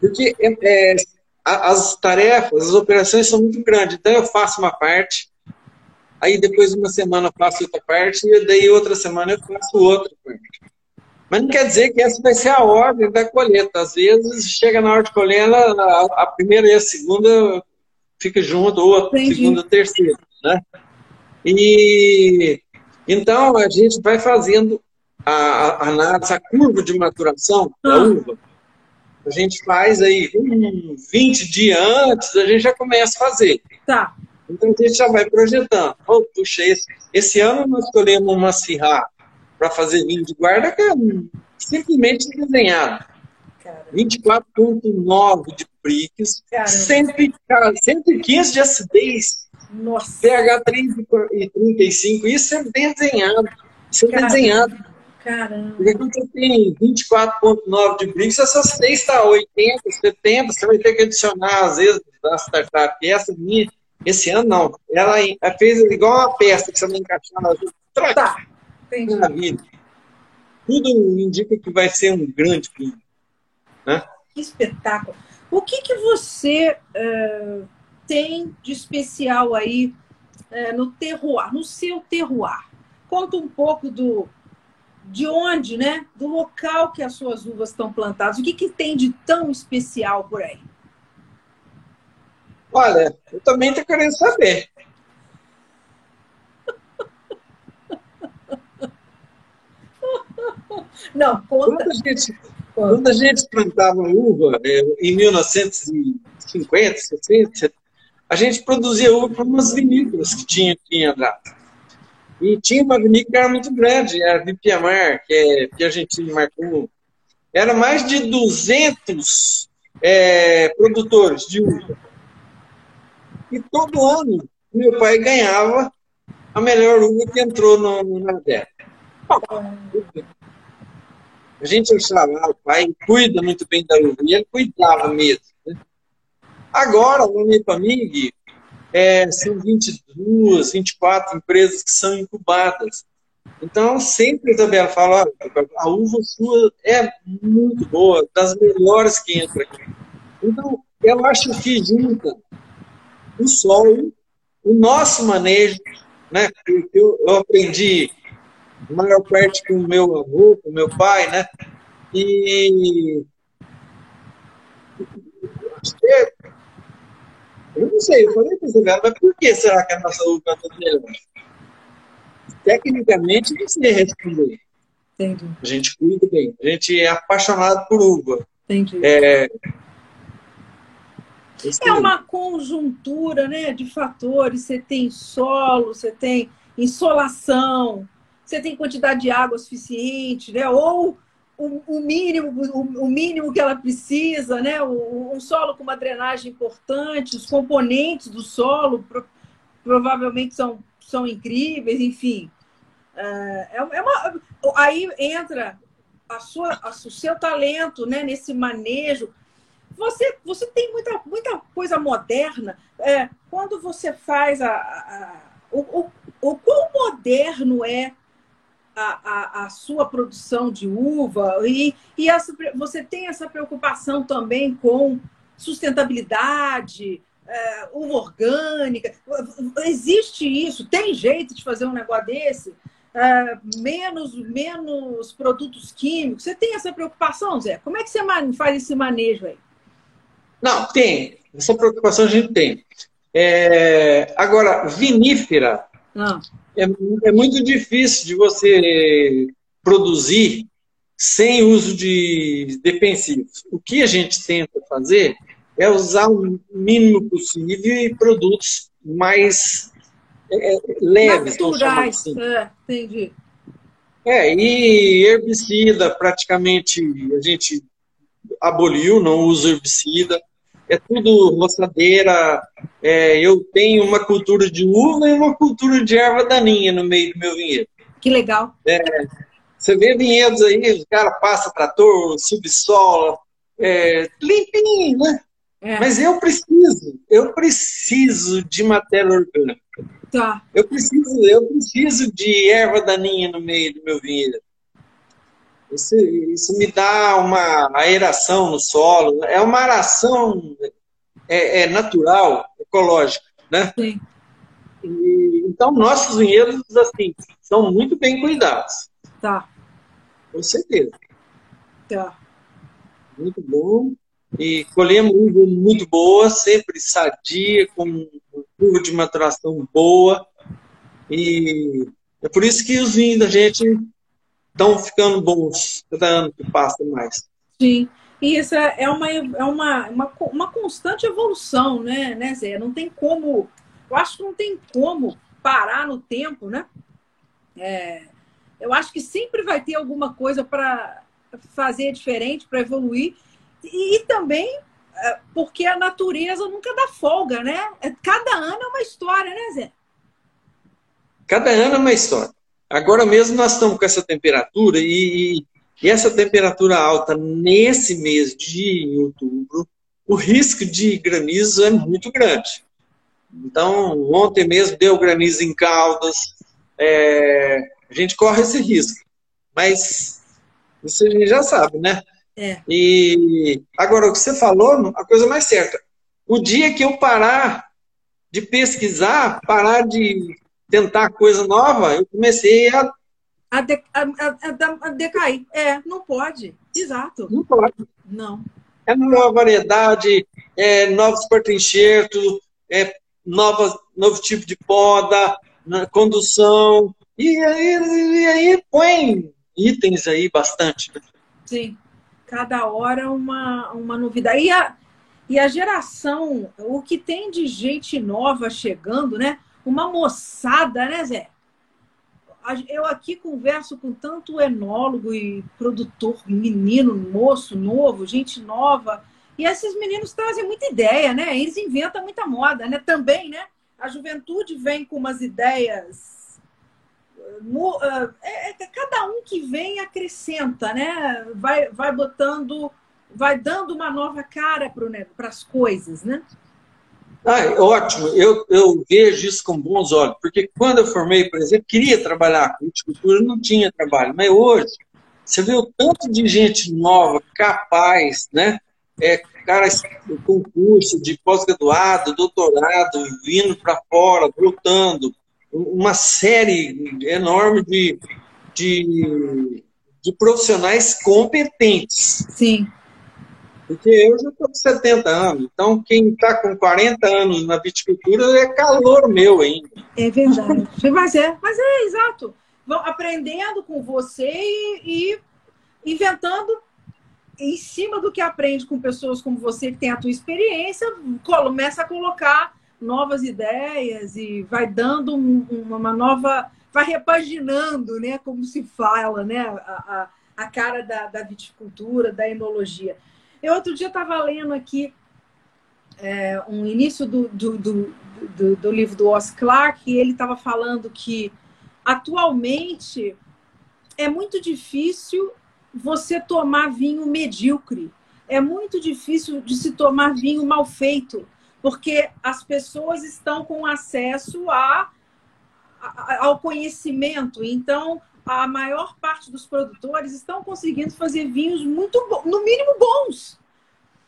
Speaker 1: Porque é, é as tarefas, as operações são muito grandes. Então eu faço uma parte, aí depois uma semana eu faço outra parte, e daí outra semana eu faço outra parte. Mas não quer dizer que essa vai ser a ordem da colheita. Às vezes, chega na hora de colher, a, primeira e a segunda fica junto, ou a segunda e a terceira. Né? E então a gente vai fazendo a, análise, a curva de maturação da ah. uva. A gente faz aí um 20 dias antes, a gente já começa a fazer.
Speaker 2: Tá.
Speaker 1: Então a gente já vai projetando. Oh, puxa, esse, esse ano nós escolhemos uma Sirra para fazer vinho de guarda que é simplesmente desenhado. 24,9 de Brix, 115 de acidez,
Speaker 2: Nossa.
Speaker 1: pH 3,35, isso é desenhado. Isso é Caramba. desenhado.
Speaker 2: Caramba.
Speaker 1: Porque quando você tem 24,9 de Brix, essa acidez está 80, 70, você vai ter que adicionar, às vezes, da startup. Essa minha, esse ano não. Ela fez igual uma peça que você vai encaixar na
Speaker 2: Tá. Entendi.
Speaker 1: Tudo indica que vai ser um grande vinho. Né?
Speaker 2: Que espetáculo! O que, que você uh, tem de especial aí uh, no terroir, no seu terroir? Conta um pouco do de onde, né? Do local que as suas uvas estão plantadas. O que, que tem de tão especial por aí?
Speaker 1: Olha, eu também estou querendo saber.
Speaker 2: Não, conta.
Speaker 1: Quando a gente, quando a gente plantava uva, é, em 1950, 60, a gente produzia uva para umas vinícolas que tinha aqui em Andrade. E tinha uma vinícola que era muito grande, a Vipiamar, que é Piagentino Marcum. Era mais de 200 é, produtores de uva. E todo ano, meu pai ganhava a melhor uva que entrou no, no Nordeste. A gente achava, ah, o pai cuida muito bem da e ele cuidava mesmo. Né? Agora, o Unipamig é, são 22, 24 empresas que são incubadas. Então, sempre a Isabela fala, a uva sua é muito boa, das melhores que entra aqui. Então, eu acho que junta o solo, o nosso manejo, né? Eu, eu aprendi maior parte com o meu avô, com o meu pai, né? E eu não sei, eu falei para você, mas por que será que a nossa uva é melhor? Tecnicamente, não sei responder. Entendi. A gente cuida bem, a gente é apaixonado por uva.
Speaker 2: Entendi.
Speaker 1: É,
Speaker 2: é uma conjuntura né, de fatores. Você tem solo, você tem insolação, você tem quantidade de água suficiente, né? Ou o, o mínimo, o, o, mínimo que ela precisa, né? O, um solo com uma drenagem importante, os componentes do solo pro, provavelmente são, são incríveis, enfim. É, é, uma, aí entra a sua, a, o seu talento né, nesse manejo você, você tem muita, muita coisa moderna. É, quando você faz a, a, o, o, o quão moderno é a, a, a, sua produção de uva e, e essa, você tem essa preocupação também com sustentabilidade, é, uva orgânica. Existe isso? Tem jeito de fazer um negócio desse? É, menos, menos produtos químicos? Você tem essa preocupação, Zé? Como é que você faz esse manejo aí?
Speaker 1: Não, tem. Essa preocupação a gente tem. É, agora, vinífera é, é, muito difícil de você produzir sem uso de defensivos. O que a gente tenta fazer é usar o mínimo possível e produtos mais é, é leves.
Speaker 2: Naturais, assim. é, entendi.
Speaker 1: É, e herbicida praticamente a gente aboliu, não usa herbicida é tudo roçadeira. É, eu tenho uma cultura de uva e uma cultura de erva daninha no meio do meu vinhedo.
Speaker 2: Que legal.
Speaker 1: É, você vê vinhedos aí, o cara passa trator, subsola, é, limpinho, né? É. Mas eu preciso, eu preciso de matéria orgânica.
Speaker 2: Tá.
Speaker 1: Eu preciso, eu preciso de erva daninha no meio do meu vinhedo. Isso, isso me dá uma aeração no solo. É uma aração é, é natural, ecológica, né?
Speaker 2: Sim.
Speaker 1: E, então, nossos vinhedos, assim, são muito bem cuidados.
Speaker 2: Tá.
Speaker 1: Com certeza.
Speaker 2: Tá.
Speaker 1: Muito bom. E colhemos uva muito boa, sempre sadia, com curva de maturação boa. E é por isso que os vinhos da gente estão ficando bons cada ano que passa mais.
Speaker 2: Sim. E isso é uma, é uma, uma, uma constante evolução, né, né, Zé? Não tem como. Eu acho que não tem como parar no tempo, né? É, eu acho que sempre vai ter alguma coisa para fazer diferente, para evoluir. E, e também é, porque a natureza nunca dá folga, né? É, cada ano é uma história, né, Zé?
Speaker 1: Cada ano é uma história. Agora mesmo nós estamos com essa temperatura e, e essa temperatura alta nesse mês de outubro, o risco de granizo é muito grande. Então, ontem mesmo deu granizo em Caldas, é, a gente corre esse risco. Mas isso a gente já sabe, né? É. E agora, o que você falou, a coisa mais certa. O dia que eu parar de pesquisar, parar de tentar coisa nova, eu comecei a.
Speaker 2: A, de, a, a, a decair. É, não pode. Exato.
Speaker 1: Não pode.
Speaker 2: Não.
Speaker 1: É nova variedade, é, novos porta-enxerto, é, novo tipo de poda, condução. E aí, e aí põe itens aí bastante. Né?
Speaker 2: Sim. Cada hora uma, uma novidade. E a, e a geração, o que tem de gente nova chegando, né? Uma moçada, né, Zé? Eu aqui converso com tanto enólogo e produtor, menino, moço, novo, gente nova. E esses meninos trazem muita ideia, né? Eles inventam muita moda, né? Também, né? A juventude vem com umas ideias. É, é, cada um que vem acrescenta, né? Vai, vai botando vai dando uma nova cara para as coisas, né?
Speaker 1: Ah, ótimo, eu, eu vejo isso com bons olhos, porque quando eu formei, por exemplo, queria trabalhar com viticultura, não tinha trabalho, mas hoje você vê o tanto de gente nova, capaz, né? É, cara com curso de pós-graduado, doutorado, vindo para fora, voltando, uma série enorme de, de, de profissionais competentes.
Speaker 2: Sim.
Speaker 1: Porque eu já estou com 70 anos, então quem está com 40 anos na viticultura é calor meu ainda.
Speaker 2: É verdade. mas é, mas é exato. Vão aprendendo com você e, inventando em cima do que aprende com pessoas como você que tem a tua experiência, começa a colocar novas ideias e vai dando uma nova, vai repaginando, né, como se fala, né, a, a, a cara da, da viticultura, da enologia. Eu outro dia estava lendo aqui é, um início do, do, do, do, do livro do Os Clark e ele estava falando que atualmente é muito difícil você tomar vinho medíocre. É muito difícil de se tomar vinho mal feito, porque as pessoas estão com acesso a, a, ao conhecimento. Então, a maior parte dos produtores estão conseguindo fazer vinhos muito, no mínimo, bons.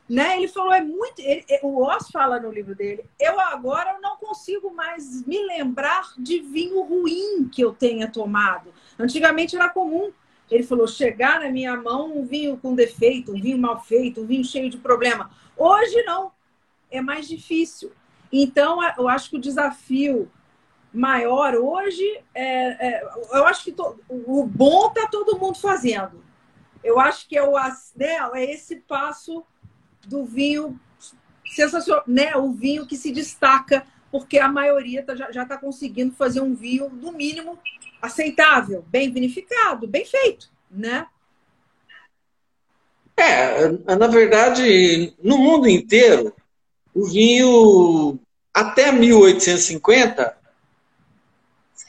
Speaker 2: Né? Ele falou, é muito. Ele, o Oz fala no livro dele, eu agora não consigo mais me lembrar de vinho ruim que eu tenha tomado. Antigamente era comum. Ele falou, chegar na minha mão um vinho com defeito, um vinho mal feito, um vinho cheio de problema. Hoje não. É mais difícil. Então, eu acho que o desafio maior hoje é, é, eu acho que to, o bom está todo mundo fazendo. Eu acho que é, o, né, é esse passo do vinho sensacional, né? O vinho que se destaca porque a maioria tá, já está conseguindo fazer um vinho no mínimo aceitável, bem vinificado, bem feito, né?
Speaker 1: É, na verdade, no mundo inteiro, o vinho até 1850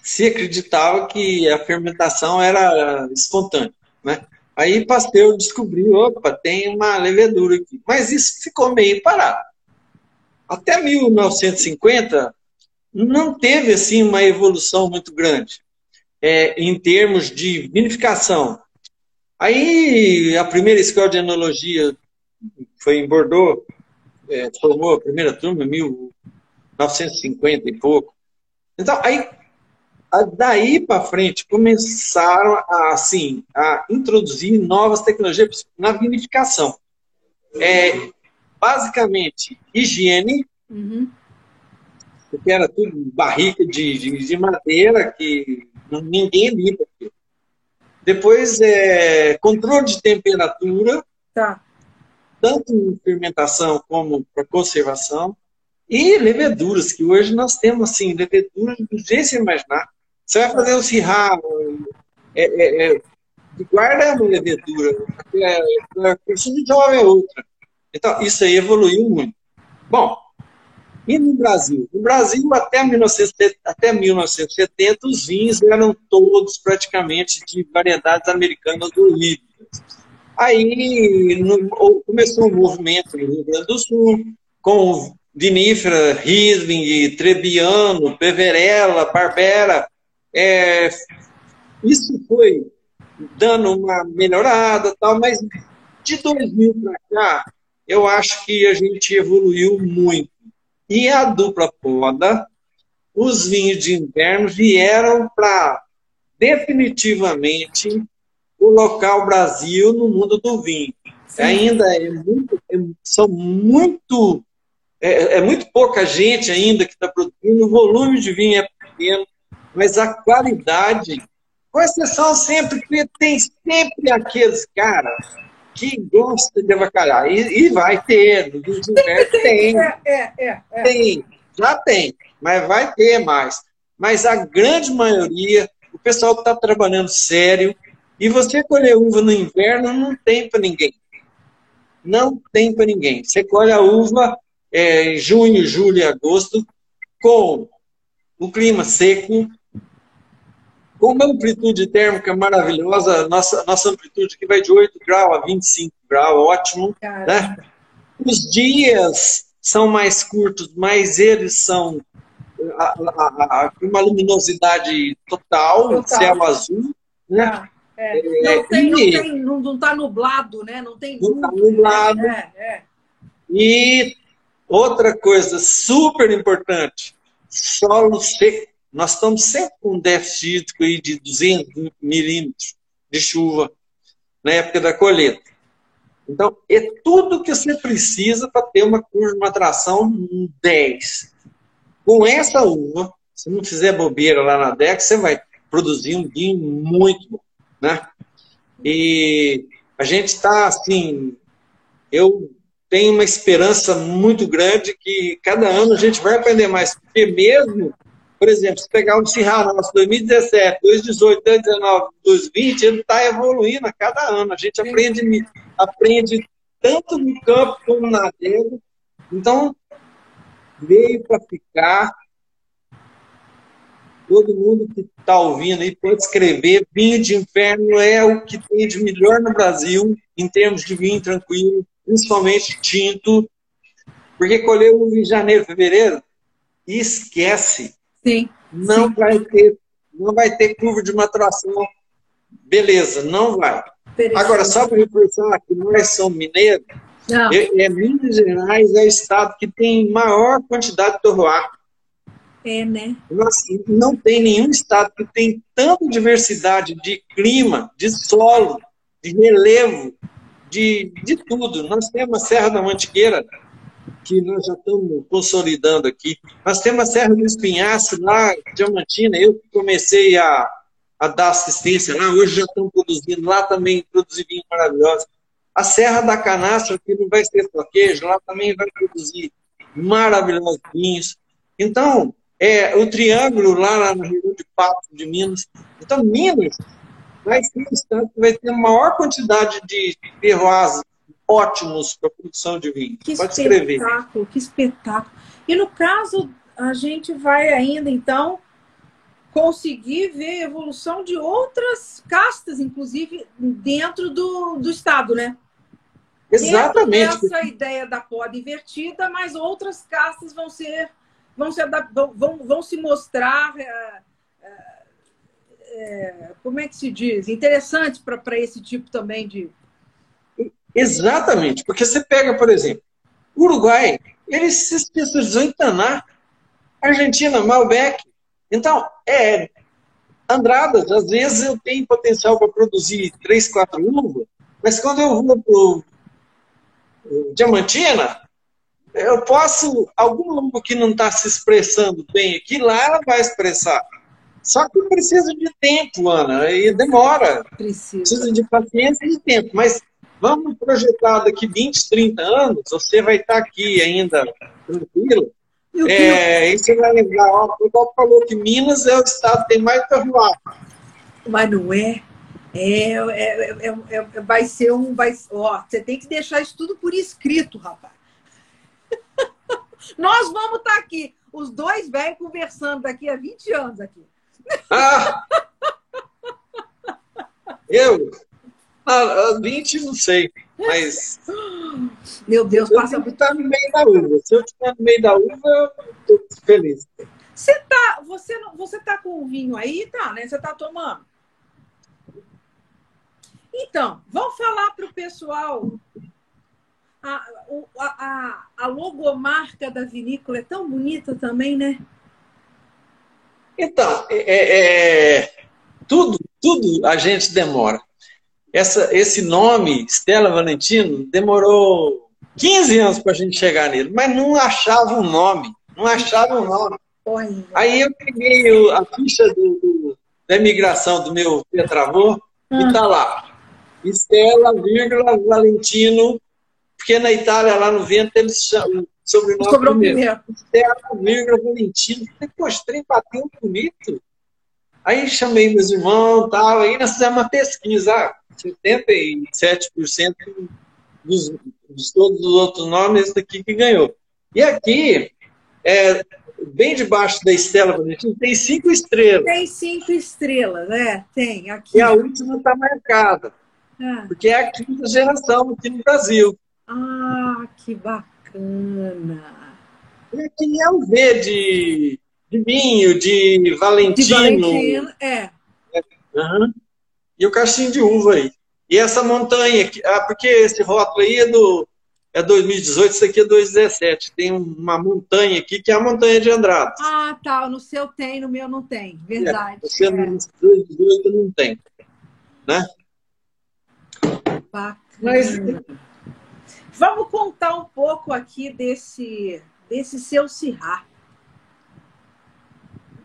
Speaker 1: se acreditava que a fermentação era espontânea, né? Aí Pasteur descobriu, opa, tem uma levedura aqui. Mas isso ficou meio parado. Até 1950 não teve assim uma evolução muito grande é, em termos de vinificação. Aí a primeira escola de enologia foi em Bordeaux, é, formou a primeira turma em 1950 e pouco. Então, aí daí para frente começaram a, assim, a introduzir novas tecnologias na vinificação. É, basicamente, higiene, uhum. porque era tudo barrica de, de, de madeira que ninguém limpa. Depois, é, controle de temperatura,
Speaker 2: tá.
Speaker 1: tanto em fermentação como para conservação. E leveduras, que hoje nós temos assim, leveduras do jeito que você imaginar. Você vai fazer um cirrado, é, é, é, guarda uma levedura, é, a pessoa de jovem é outra. Então, isso aí evoluiu muito. Bom, e no Brasil? No Brasil, até, 1970, até 1970, os vinhos eram todos praticamente de variedades americanas do olímpicas. Aí no, começou um movimento no Rio Grande do Sul, com vinífera, Riesling, Trebbiano, Peverella, Barbera, é, isso foi dando uma melhorada, tal, mas De 2000 para cá, eu acho que a gente evoluiu muito. E a dupla poda, os vinhos de inverno vieram para definitivamente colocar o Brasil no mundo do vinho. Sim. Ainda é muito, é, são muito, é, é, muito pouca gente ainda que está produzindo, o volume de vinho é pequeno, mas a qualidade, com exceção sempre tem sempre aqueles caras que gostam de avacalhar, e, e vai ter, no inverno tem, é, é, é, é, tem, já tem, mas vai ter mais. Mas a grande maioria, o pessoal que está trabalhando sério, e você colher uva no inverno não tem para ninguém. Não tem para ninguém. Você colhe a uva é, em junho, julho e agosto, com o clima seco, com uma amplitude térmica maravilhosa, nossa, nossa amplitude que vai de 8 graus a 25 graus, ótimo. Né? Os dias são mais curtos, mas eles são a, a, a, uma luminosidade total, total. céu azul. Né? Ah.
Speaker 2: É. Não, tem, não, tem, não, não tá nublado, né? Não tem
Speaker 1: não tá nublado. É, é. E outra coisa super importante, solo seco. Nós estamos sempre com um déficit aí de 200 milímetros de chuva na época da colheita. Então, é tudo que você precisa para ter uma curva de maturação 10. Com essa uva, se não fizer bobeira lá na DEC, você vai produzir um vinho muito bom né? E a gente está assim, eu tenho uma esperança muito grande que cada ano a gente vai aprender mais, porque mesmo, por exemplo, se pegar um Cirrá nosso 2017, 2018, 2019, 2020, ele está evoluindo a cada ano. A gente aprende, aprende tanto no campo como na adega. Então, veio para ficar Todo mundo que está ouvindo aí pode escrever. Vinho de inverno é o que tem de melhor no Brasil, em termos de vinho tranquilo, principalmente tinto. Porque colher uva em janeiro, fevereiro, esquece.
Speaker 2: Sim.
Speaker 1: Não
Speaker 2: sim.
Speaker 1: vai ter, não vai ter curva de maturação. Beleza, não vai. Agora, só para reforçar que nós somos mineiros, é, é, Minas Gerais é o estado que tem maior quantidade de torroar.
Speaker 2: É, né?
Speaker 1: não tem nenhum estado que tem tanta diversidade de clima, de solo, de relevo, de, de tudo. Nós temos a Serra da Mantigueira, que nós já estamos consolidando aqui. Nós temos a Serra do Espinhaço, lá, Diamantina, eu que comecei a, a dar assistência lá, hoje já estão produzindo, lá também produzir vinho maravilhoso. A Serra da Canastra, que não vai ser só queijo, lá também vai produzir maravilhosos vinhos. Então, é, o Triângulo, lá na região de Pato, de Minas. Então, Minas vai ser o estado que vai ter a maior quantidade de terroirs ótimos para a produção de vinho.
Speaker 2: Que Pode escrever. espetáculo, que espetáculo. E no caso, a gente vai ainda, então, conseguir ver a evolução de outras castas, inclusive, dentro do, do estado, né?
Speaker 1: Exatamente.
Speaker 2: Dentro dessa ideia da poda invertida, mas outras castas vão ser vão se, vão, vão se mostrar, é, é, como é que se diz, interessantes para esse tipo também de.
Speaker 1: Exatamente, porque você pega, por exemplo, Uruguai, ele se especializou em Taná, Argentina, Malbec. Então, é, Andradas, às vezes eu tenho potencial para produzir três, quatro uvas, mas quando eu vou para Diamantina, eu posso, algum aluno que não está se expressando bem aqui, lá ela vai expressar. Só que precisa de tempo, Ana, e demora.
Speaker 2: Precisa.
Speaker 1: Precisa de paciência e de tempo. Mas vamos projetar daqui 20, 30 anos, você vai estar tá aqui ainda tranquilo. É, e você vai lembrar, ó, o Paulo falou que Minas é o estado que tem mais carruagem.
Speaker 2: Mas não é. É, é, é, é, vai ser um. Vai, ó, você tem que deixar isso tudo por escrito, rapaz. Nós vamos estar tá aqui, os dois velhos conversando daqui a 20 anos aqui.
Speaker 1: Ah! Eu? Ah, 20 não sei, mas.
Speaker 2: Meu Deus,
Speaker 1: eu passa. estar no meio da uva. Se eu estiver no meio da uva, eu estou feliz.
Speaker 2: Você tá, você, você tá com o vinho aí, tá, né? Você tá tomando. Então, vamos falar para o pessoal. A, a, a, logomarca da vinícola é tão bonita também, né?
Speaker 1: Então, é, é, é tudo, tudo a gente demora. Essa, esse nome, Stella Valentino, demorou 15 anos para a gente chegar nele, mas não achava um nome. Não achava um nome. Aí eu peguei a ficha do, do, da imigração do meu tetravô ah. e tá lá. Estela, vírgula, Valentino, porque na Itália, lá no vento, eles chamam sobrenome Sobrou primeiro. Estela, vírgula, Valentino. Poxa, trem bateu bonito. Aí chamei meus irmãos tal, aí nós fizemos uma pesquisa. 77% dos, dos todos os outros nomes, esse daqui que ganhou. E aqui, é, bem debaixo da Estela Valentim, tem cinco estrelas.
Speaker 2: Tem cinco estrelas, é, tem.
Speaker 1: Aqui. E a última está marcada. Ah. Porque é a quinta geração aqui no Brasil.
Speaker 2: Ah, que bacana!
Speaker 1: E aqui é o V de, de vinho, de Valentino. De Valentino,
Speaker 2: é.
Speaker 1: é. Uhum. E o cachinho de uva aí. E essa montanha, aqui, ah, porque esse rótulo aí é do é 2018, isso aqui é 2017. Tem uma montanha aqui que é a montanha de Andrade.
Speaker 2: Ah, tá. No seu tem, no meu não tem. Verdade.
Speaker 1: É, você é. no 2018 não tem. Né?
Speaker 2: Bacana. Mas... Vamos contar um pouco aqui desse, desse seu Cirrá.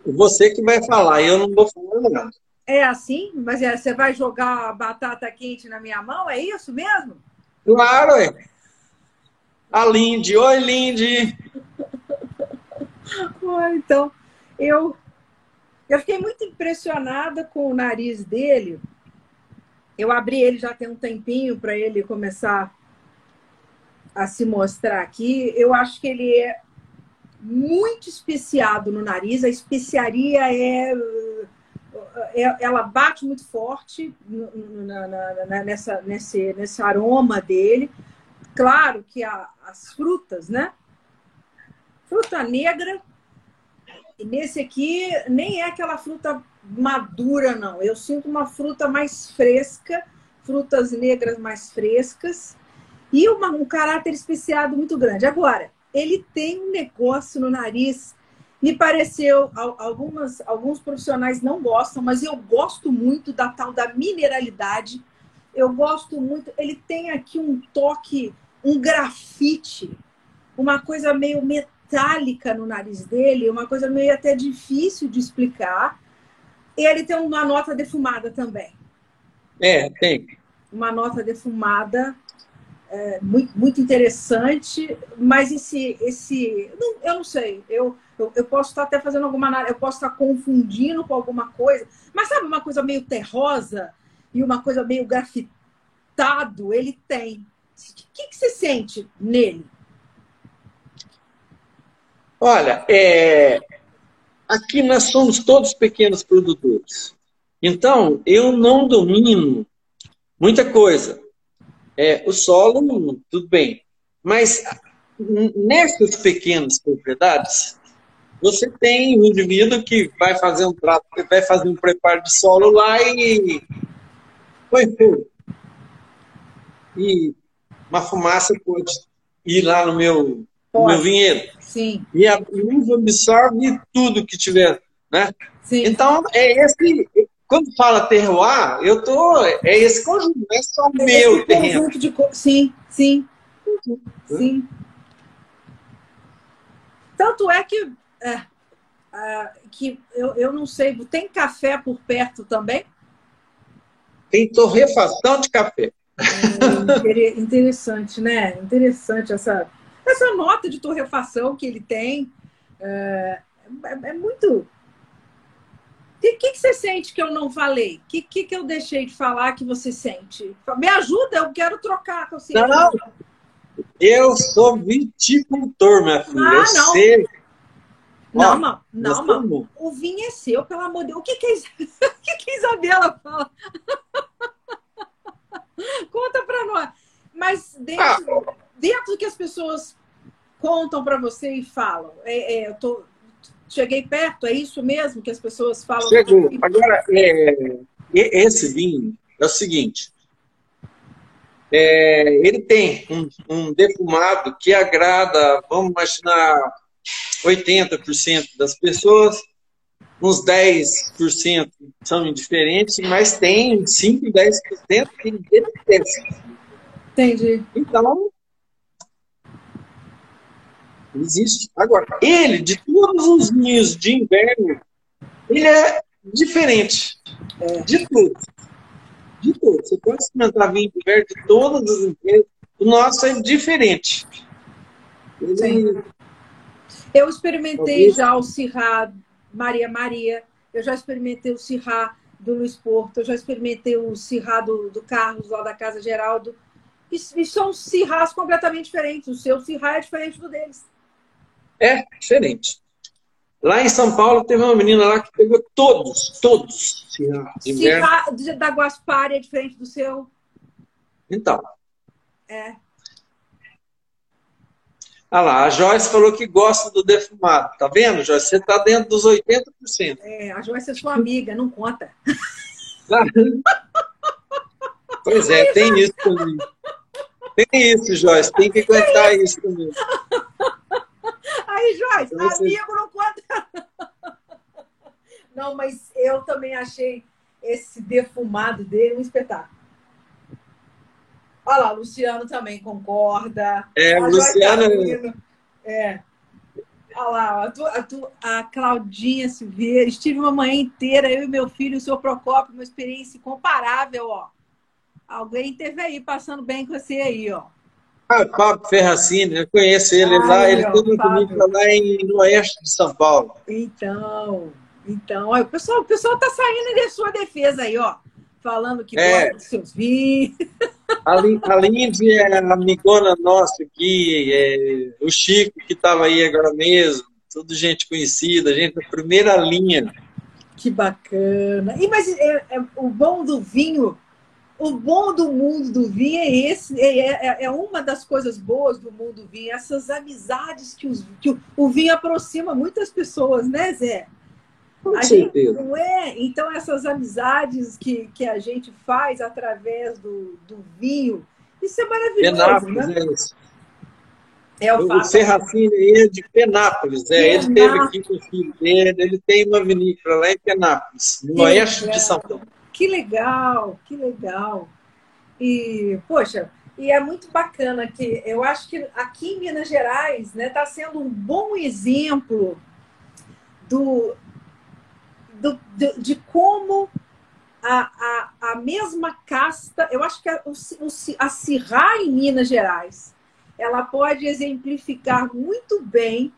Speaker 1: Você que vai falar, eu não vou falar nada.
Speaker 2: É assim? Mas é, você vai jogar a batata quente na minha mão? É isso mesmo?
Speaker 1: Claro, é. A Lindy. Oi, Lindy.
Speaker 2: então, eu, eu fiquei muito impressionada com o nariz dele. Eu abri ele já tem um tempinho para ele começar a se mostrar aqui. Eu acho que ele é muito especiado no nariz. A especiaria é ela bate muito forte na, na, na, nessa, nesse, nesse aroma dele. Claro que a, as frutas, né? Fruta negra. E nesse aqui nem é aquela fruta madura, não. Eu sinto uma fruta mais fresca, frutas negras mais frescas e uma, um caráter especiado muito grande. Agora, ele tem um negócio no nariz. Me pareceu, algumas, alguns profissionais não gostam, mas eu gosto muito da tal da mineralidade. Eu gosto muito. Ele tem aqui um toque um grafite, uma coisa meio metálica no nariz dele, uma coisa meio até difícil de explicar. E ele tem uma nota defumada também.
Speaker 1: É, tem.
Speaker 2: Uma nota defumada é, muito, muito interessante, mas esse, esse não, eu não sei, eu, eu, eu, posso estar até fazendo alguma eu posso estar confundindo com alguma coisa, mas sabe uma coisa meio terrosa e uma coisa meio grafitado, ele tem. O que, que você sente nele?
Speaker 1: Olha, é... aqui nós somos todos pequenos produtores. Então, eu não domino muita coisa. É, o solo, tudo bem. Mas nessas pequenas propriedades, você tem um indivíduo que vai fazer um trato, vai fazer um preparo de solo lá e põe fogo. E uma fumaça pode ir lá no meu, no meu vinhedo.
Speaker 2: Sim.
Speaker 1: E a absorve tudo que tiver, né? Sim. Então, é esse... Quando fala terroir, eu tô... É esse conjunto, não é só o é meu terreno.
Speaker 2: De, sim, sim. Uhum. Sim. Tanto é que... É, é, que eu, eu não sei, tem café por perto também?
Speaker 1: Tem torrefação de café.
Speaker 2: É interessante, né? Interessante essa, essa nota de torrefação que ele tem. É, é, é muito. O que, que, que, você sente que eu não falei? O que, que, que eu deixei de falar que você sente? Me ajuda, eu quero trocar com você.
Speaker 1: Não, eu sou viticultor, minha filha. Ah, eu
Speaker 2: não. Sei. Não, não, não, não. O vinho é seu, pelo amor de Deus. O que, que, a, o que, que a Isabela fala? Conta para nós. Mas dentro, ah. dentro do que as pessoas contam para você e falam, é, é, eu tô, cheguei perto, é isso mesmo que as pessoas falam?
Speaker 1: Chegou. Agora, é, esse vinho é o seguinte: é, ele tem um, um, defumado que agrada, vamos imaginar, 80% das pessoas, uns 10% são indiferentes, mas tem 5, 10% que detestam.
Speaker 2: Entendi.
Speaker 1: Então, existe. Agora, ele, de todos os vinhos de inverno, ele é diferente. É. De todos de tudo. Você pode experimentar vinho de inverno de todas as empresas. O nosso é diferente.
Speaker 2: Ele... Eu experimentei já o Cirrá Maria Maria, eu já experimentei o Cirrá do Luiz Porto, eu já experimentei o Cirrá do, do Carlos, lá da Casa Geraldo. E, e são cirrás completamente diferentes. O seu cirrá é diferente do deles.
Speaker 1: É, diferente. Lá em São Paulo teve uma menina lá que pegou todos, todos.
Speaker 2: Cirrá da Guaspari é diferente do seu?
Speaker 1: Então.
Speaker 2: É.
Speaker 1: Ah lá, a Joyce falou que gosta do defumado. Tá vendo, Joyce? Você tá dentro dos 80%.
Speaker 2: É, a Joyce é sua amiga, não conta.
Speaker 1: pois é, Aí, tem Joyce. isso também. Tem isso, Joyce. Tem que aguentar isso também.
Speaker 2: Aí, Joyce, amigo não conta. Não, mas eu também achei esse defumado dele um espetáculo. Olha lá, Luciano também concorda.
Speaker 1: É, a Luciano. Tá
Speaker 2: é. Olha lá, a, tu, a, tu, a Claudinha Silveira. Estive uma manhã inteira, eu e meu filho, o seu Procópio, uma experiência incomparável, ó. Alguém teve aí passando bem com você aí, ó.
Speaker 1: Ah, Fábio Ferracini, eu conheço ele ah, lá, ele tem uma comigo lá em, no oeste de São Paulo.
Speaker 2: Então, então, ó, o pessoal, o pessoal tá saindo de sua defesa aí, ó. Falando que
Speaker 1: é,
Speaker 2: gosta dos seus vinhos.
Speaker 1: A, a Lindy é a amigona nossa aqui, é, o Chico, que estava aí agora mesmo, tudo gente conhecida, gente da primeira linha.
Speaker 2: Que bacana. E, mas é, é, o bom do vinho o bom do mundo do vinho é esse, é, é, é, uma das coisas boas do mundo do vinho, essas amizades que, os, que o, o, vinho aproxima muitas pessoas, né, Zé?
Speaker 1: Com a certeza.
Speaker 2: Gente, não é? Então, essas amizades que, que a gente faz através do, do vinho, isso é maravilhoso. Penápolis, né? é isso.
Speaker 1: É o, o é de Penápolis, é. Penápolis. ele teve aqui com o filho dele, ele tem uma vinícola lá em Penápolis, no oeste de São Paulo.
Speaker 2: Que legal, que legal. E, poxa, e é muito bacana que eu acho que aqui em Minas Gerais está né, tá sendo um bom exemplo do, do, do de como a, a, a mesma casta, eu acho que a, o, a Cirrá em Minas Gerais, ela pode exemplificar muito bem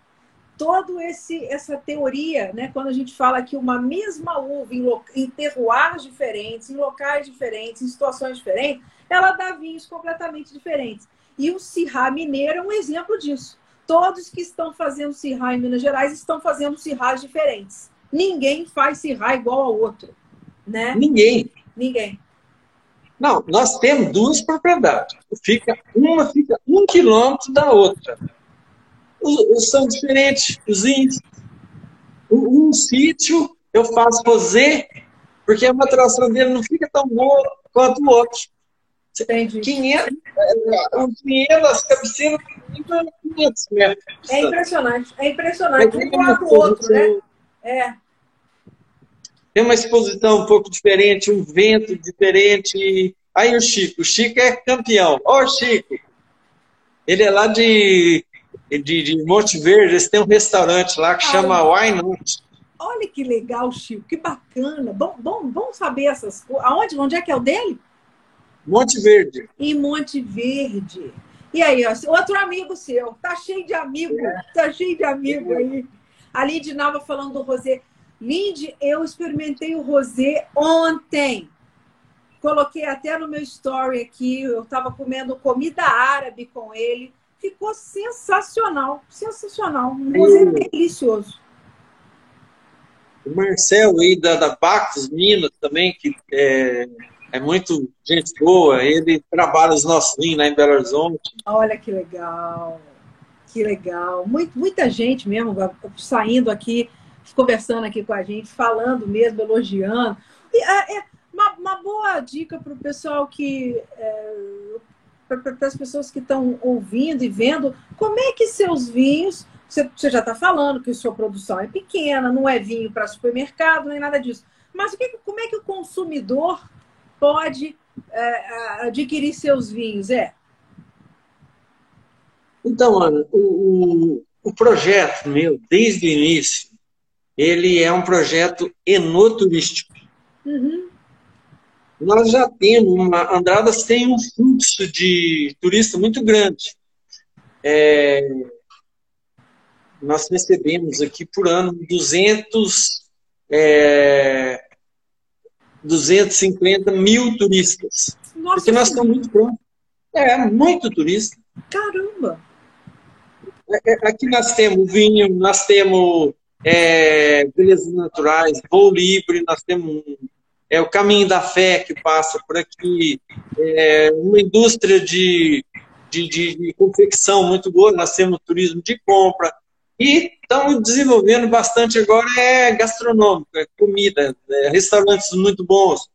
Speaker 2: todo esse essa teoria, né? Quando a gente fala que uma mesma uva em, em terroirs diferentes, em locais diferentes, em situações diferentes, ela dá vinhos completamente diferentes. E o Sirá Mineiro é um exemplo disso. Todos que estão fazendo Sirá em Minas Gerais estão fazendo Sirás diferentes. Ninguém faz Sirá igual ao outro, né?
Speaker 1: Ninguém.
Speaker 2: Ninguém.
Speaker 1: Não, nós temos duas propriedades. Fica, uma fica um quilômetro da outra os, são diferentes, os índios. Um, um sítio eu faço rosé, porque a maturação dele não fica tão boa quanto o outro.
Speaker 2: Entendi.
Speaker 1: 500, o dinheiro, as cabeceiras, 500 metros.
Speaker 2: É impressionante, é impressionante. Um lado do outro, né? É.
Speaker 1: Tem uma exposição um pouco diferente, um vento diferente. Aí o Chico, o Chico é campeão. Ó, oh, Chico! Ele é lá de de, de Monte Verde, eles têm um restaurante lá que chama Wine Not.
Speaker 2: Olha que legal, Chico, que bacana. Bom, bom, bom saber essas coisas. Aonde? Onde é que é o dele?
Speaker 1: Monte Verde.
Speaker 2: Em Monte Verde. E aí, ó, outro amigo seu. Tá cheio de amigo, é. tá cheio de amigo é. aí. A Lindy Nava falando do rosé. Lindy, eu experimentei o rosé ontem. Coloquei até no meu story aqui. Eu estava comendo comida árabe com ele ficou sensacional, sensacional, um rosé delicioso.
Speaker 1: O Marcel aí da, da Bacos Minas também, que é, é muito gente boa, ele trabalha os nossos vinhos lá em Belo Horizonte.
Speaker 2: Olha que legal, que legal. Muito, muita gente mesmo saindo aqui, conversando aqui com a gente, falando mesmo, elogiando. E, é, é uma, uma boa dica para o pessoal que é, para as pessoas que estão ouvindo e vendo, como é que seus vinhos. Você, você já está falando que sua produção é pequena, não é vinho para supermercado, nem nada disso. Mas o que, como é que o consumidor pode é, adquirir seus vinhos? É.
Speaker 1: Então, Ana, o, o, o projeto meu, desde o início, ele é um projeto enoturístico. Uhum. Nós já temos, uma, Andradas tem um fluxo de turista muito grande. É, nós recebemos aqui por ano 200, é, 250 mil turistas. Nossa, porque nós estamos muito prontos. É, muito turista.
Speaker 2: Caramba!
Speaker 1: É, é, aqui nós temos vinho, nós temos é, belezas naturais, voo livre, nós temos é, o caminho da fé que passa por aqui, é, uma indústria de, de, de, de confecção muito boa, nós temos turismo de compra, e estamos desenvolvendo bastante agora é gastronômico, é comida, é restaurantes muito bons.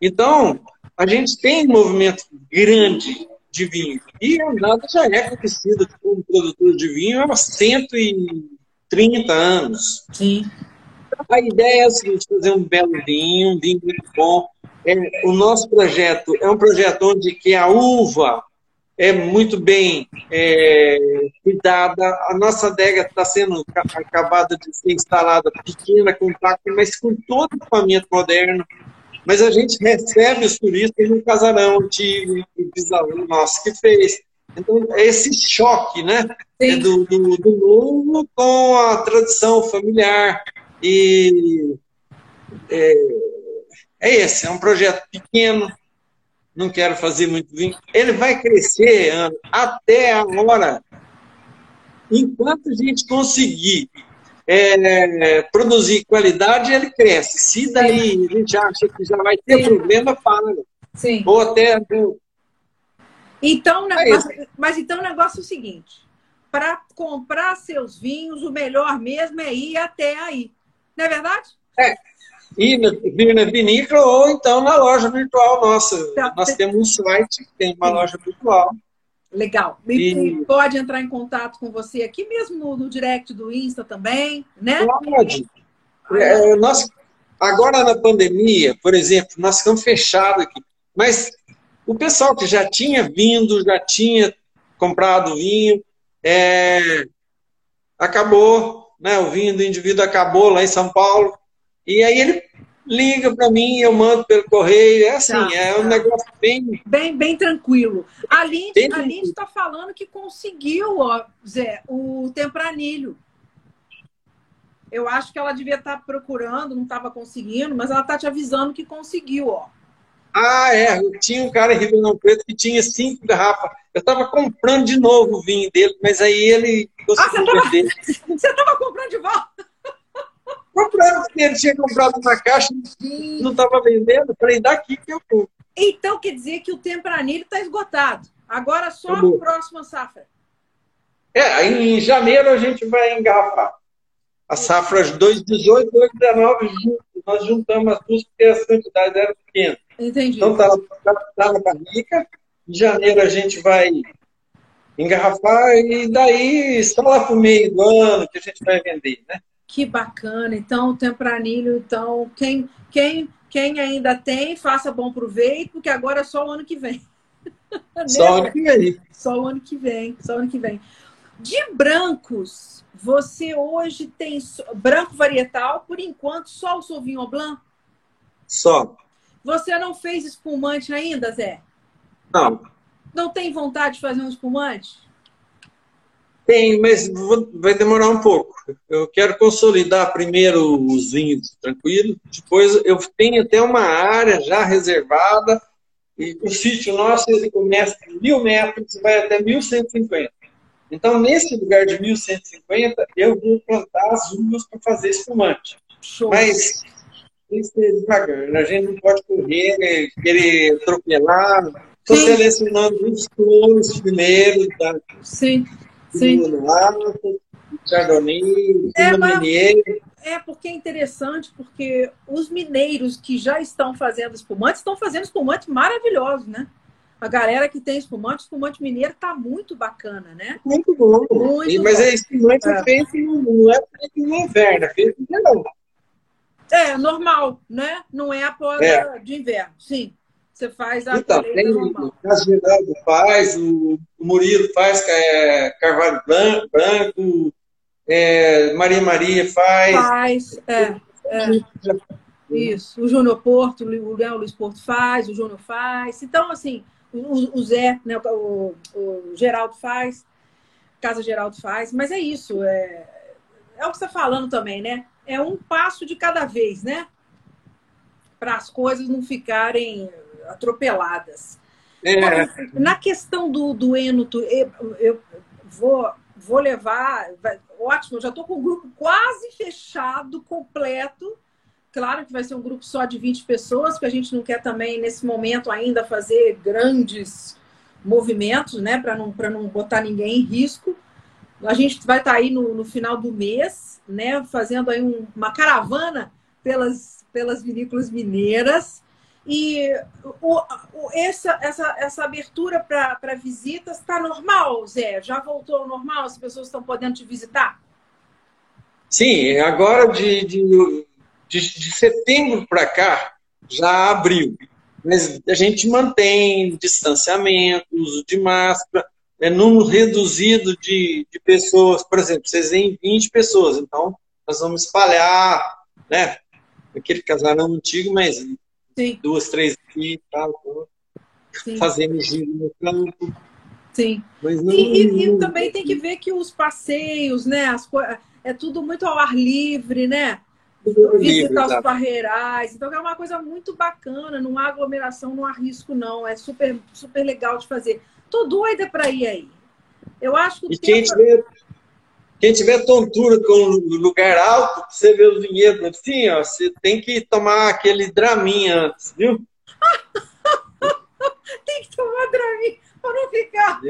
Speaker 1: Então, a gente tem um movimento grande de vinho. E a Nada já é conhecida como produtor de vinho há 130 anos.
Speaker 2: Sim.
Speaker 1: A ideia é a seguinte, fazer um belo vinho, um vinho muito bom. É, o nosso projeto é um projeto onde que a uva é muito bem é, cuidada. A nossa adega está sendo acabada de ser instalada pequena, compacta, mas com todo o equipamento moderno. Mas a gente recebe os turistas num casarão antigo, o bisavô nosso que fez. Então, é esse choque né, é do, do, do novo com a tradição familiar. E é, é esse, é um projeto pequeno, não quero fazer muito vinho. Ele vai crescer ano, até agora. Enquanto a gente conseguir é, produzir qualidade, ele cresce. Se daí a gente acha que já vai ter Sim. problema, para.
Speaker 2: Sim.
Speaker 1: Ou até.
Speaker 2: Então, é mas, mas então o negócio é o seguinte: para comprar seus vinhos, o melhor mesmo é ir até aí. Não é verdade?
Speaker 1: É ir na, vinícola ou então na loja virtual nossa. Tá. Nós temos um site, tem uma Sim. loja virtual.
Speaker 2: Legal. E, e, pode entrar em contato com você aqui mesmo no, no direct do Insta também, né?
Speaker 1: Pode. É, nós, agora na pandemia, por exemplo, nós ficamos fechados aqui. Mas o pessoal que já tinha vindo, já tinha comprado vinho, é, acabou, né? O vinho do indivíduo acabou lá em São Paulo. E aí ele liga para mim, eu mando pelo correio. É assim, tá, é um tá. negócio bem.
Speaker 2: Bem, bem tranquilo. A Lindy está falando que conseguiu, ó, Zé, o tempranilho. Eu acho que ela devia estar tá procurando, não estava conseguindo, mas ela está te avisando que conseguiu, ó.
Speaker 1: Ah, é. Tinha um cara em Ribeirão Preto que tinha cinco garrafas. Eu estava comprando de novo o vinho dele, mas aí ele
Speaker 2: conseguiu ah, você estava comprando de volta?
Speaker 1: Comprando, porque ele tinha comprado uma caixa e não estava vendendo. Falei, daqui que eu compro.
Speaker 2: Então quer dizer que o tempranilho está esgotado. Agora só a próxima safra.
Speaker 1: É, em janeiro a gente vai engarrafar. As safras 2018 e 2019, nós juntamos as duas porque as quantidades eram pequenas.
Speaker 2: Entendi.
Speaker 1: Então tá, tá na barrica. Em janeiro a gente vai engarrafar e daí só lá para o meio do ano que a gente vai vender, né?
Speaker 2: Que bacana. Então, o tempranilho, então, quem, quem, quem ainda tem, faça bom proveito, porque agora é só o ano que vem.
Speaker 1: Só o ano que vem.
Speaker 2: Só o ano que vem, só o ano que vem. De brancos, você hoje tem branco varietal, por enquanto, só o Sauvignon Blanc?
Speaker 1: Só.
Speaker 2: Você não fez espumante ainda, Zé?
Speaker 1: Não.
Speaker 2: Não tem vontade de fazer um espumante?
Speaker 1: Tem, mas vai demorar um pouco. Eu quero consolidar primeiro os vinhos tranquilo, depois eu tenho até uma área já reservada, e o sítio nosso ele começa de mil metros e vai até 1150. Então, nesse lugar de 1150, eu vou plantar as uvas para fazer espumante. Show. Mas tem que ser devagar, a gente não pode correr, querer atropelar. Estou selecionando os clones primeiro. Tá?
Speaker 2: Sim. Sim.
Speaker 1: Chardonnay,
Speaker 2: é, mas, é, porque é interessante, porque os mineiros que já estão fazendo espumantes estão fazendo espumantes maravilhosos, né? A galera que tem espumante, espumante mineiro tá muito bacana, né?
Speaker 1: Muito bom. Muito e, mas bom. é espumante é. feito, não é feito no inverno, é feito no verão.
Speaker 2: É, normal, né? Não é a poda é. de inverno, sim. Você faz a
Speaker 1: então, tem, normal. O Geraldo faz, o, Murilo faz é, Carvalho Branco, branco é, Maria Maria faz.
Speaker 2: Faz, é. é. Isso, o Júnior Porto, o Léo Luiz Porto faz, o Júnior faz. Então, assim, o, o Zé, né, o, o, Geraldo faz, Casa Geraldo faz, mas é isso, é, é o que você está falando também, né? É um passo de cada vez, né? Para as coisas não ficarem atropeladas. É. Na questão do, do eu, eu vou, vou levar. Vai, ótimo, eu já estou com o grupo quase fechado, completo Claro que vai ser um grupo só de 20 pessoas, porque a gente não quer também, nesse momento, ainda fazer grandes movimentos, né? Para não, não botar ninguém em risco. A gente vai estar tá aí no, no final do mês, né? Fazendo aí um, uma caravana pelas, pelas vinícolas mineiras. E o, o, essa, essa, essa abertura para visitas está normal, Zé? Já voltou ao normal? As pessoas estão podendo te visitar?
Speaker 1: Sim, agora de, de de, de setembro para cá, já abriu. Mas a gente mantém distanciamento, uso de máscara, é número reduzido de, de pessoas. Por exemplo, vocês têm 20 pessoas, então nós vamos espalhar, né? Aquele casarão antigo, mas Sim. duas, três aqui e tal, fazendo giro no campo.
Speaker 2: Sim. Mas não, e, e, e, também tem que ver que os passeios, né? As, é tudo muito ao ar livre, né? visitar os barreirais. Então é uma coisa muito bacana, não há aglomeração, não há risco, não. É super, super legal de fazer. Tô doida para ir aí. Eu acho que.
Speaker 1: E quem, tiver, quem tiver tontura com lugar alto, você vê os vinhedos assim, ó, você tem que tomar aquele draminha antes, viu?
Speaker 2: tem que tomar draminha para não ficar.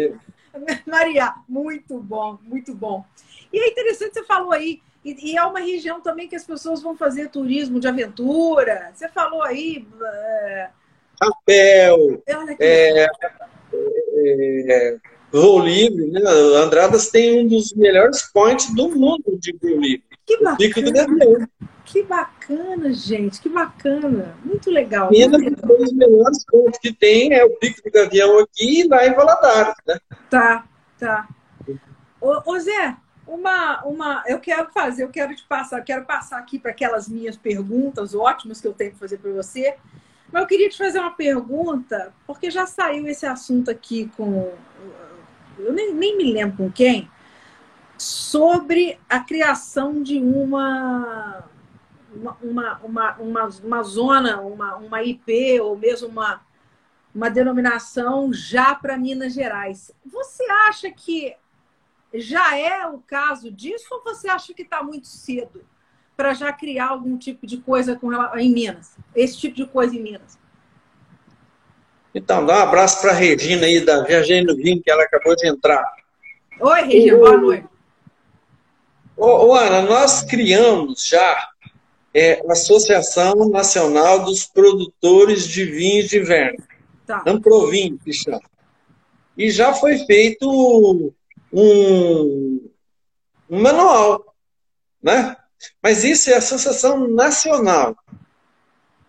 Speaker 2: Maria, muito bom, muito bom. E é interessante, você falou aí e, e, é uma região também que as pessoas vão fazer turismo de aventura. Você falou aí. É...
Speaker 1: Chapéu. É, é, voo livre, né? Andradas tem um dos melhores points do mundo de voo livre.
Speaker 2: Que bacana. Que bacana, gente, que bacana. Muito legal. E
Speaker 1: ainda um dos melhores pontos que tem é o Pico do Gavião aqui e lá em Valadares, né?
Speaker 2: Tá, tá. Ô, ô Zé, uma, uma, eu quero fazer, eu quero te passar, eu quero passar aqui para aquelas minhas perguntas ótimas que eu tenho que fazer para você. Mas eu queria te fazer uma pergunta, porque já saiu esse assunto aqui com. Eu nem, nem me lembro com quem, sobre a criação de uma. Uma, uma, uma, uma, zona, uma, uma IP, ou mesmo uma, uma denominação já para Minas Gerais. Você acha que já é o caso disso ou você acha que está muito cedo para já criar algum tipo de coisa com em Minas? Esse tipo de coisa em Minas?
Speaker 1: Então, dá um abraço para a Regina aí, da Viagem no Vinho, que ela acabou de entrar.
Speaker 2: Oi, Regina, boa noite.
Speaker 1: Ô, ô, Ana, nós criamos já é, a Associação Nacional dos Produtores de Vinhos de Inverno. Tá. Amprovin, que chama. E já foi feito um, um manual, né? Mas isso é associação nacional.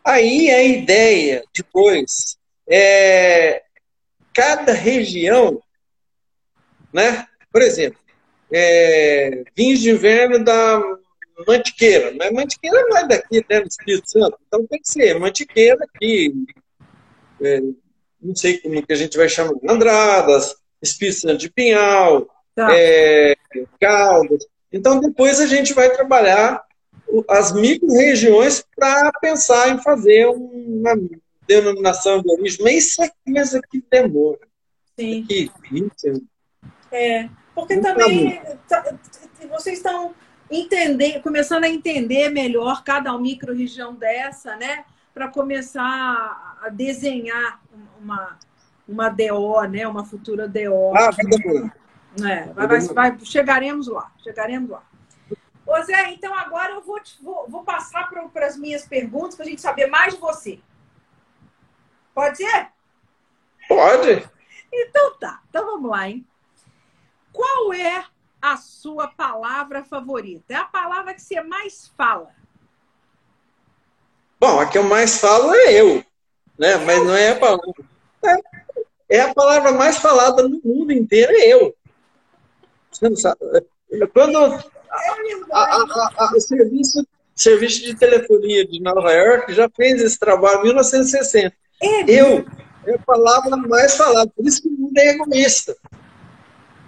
Speaker 1: Aí a ideia depois é cada região, né? Por exemplo, é, vinhos de inverno da Mantiqueira, mas Mantiqueira não é daqui, né, do Espírito Santo, então tem que ser Mantiqueira aqui, é, não sei como que a gente vai chamar, Andradas, Espírito Santo de Pinhal, tá. é, Caldas. Então, depois a gente vai trabalhar as micro-regiões para pensar em fazer uma denominação de origem. Mas isso aqui, mas aqui demora.
Speaker 2: Sim. Aqui, 20 anos. É, porque também tá, vocês estão entender, começando a entender melhor cada micro-região dessa, né? Para começar a desenhar uma, uma DO, né? Uma futura DO. Ah, vai demorar. É, vai, vai, vai, chegaremos lá, chegaremos lá. Ô Zé, então agora eu vou, te, vou, vou passar para as minhas perguntas para a gente saber mais de você. Pode ser?
Speaker 1: Pode.
Speaker 2: Então tá, então vamos lá, hein? Qual é a sua palavra favorita? É a palavra que você mais fala.
Speaker 1: Bom, a que eu mais falo é eu, né? Mas não é a palavra. É, a palavra mais falada no mundo inteiro, é eu. Você não sabe. Quando a, a, a, o serviço, serviço de telefonia de Nova York já fez esse trabalho em 1960. É eu é a palavra mais falada, por isso que o mundo é egoísta.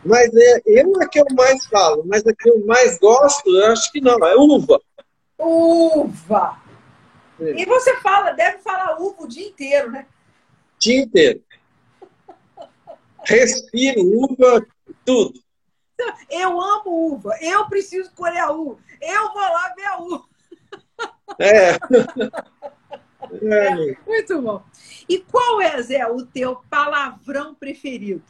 Speaker 1: Mas é, eu é que eu mais falo, mas a que eu mais gosto, eu acho que não, é uva.
Speaker 2: Uva! É. E você fala, deve falar uva o dia inteiro, né?
Speaker 1: Dia inteiro. Respiro uva, tudo.
Speaker 2: Eu amo uva, eu preciso colher a uva, eu vou lá ver a uva.
Speaker 1: É.
Speaker 2: é. Muito bom. E qual é, Zé, o teu palavrão preferido?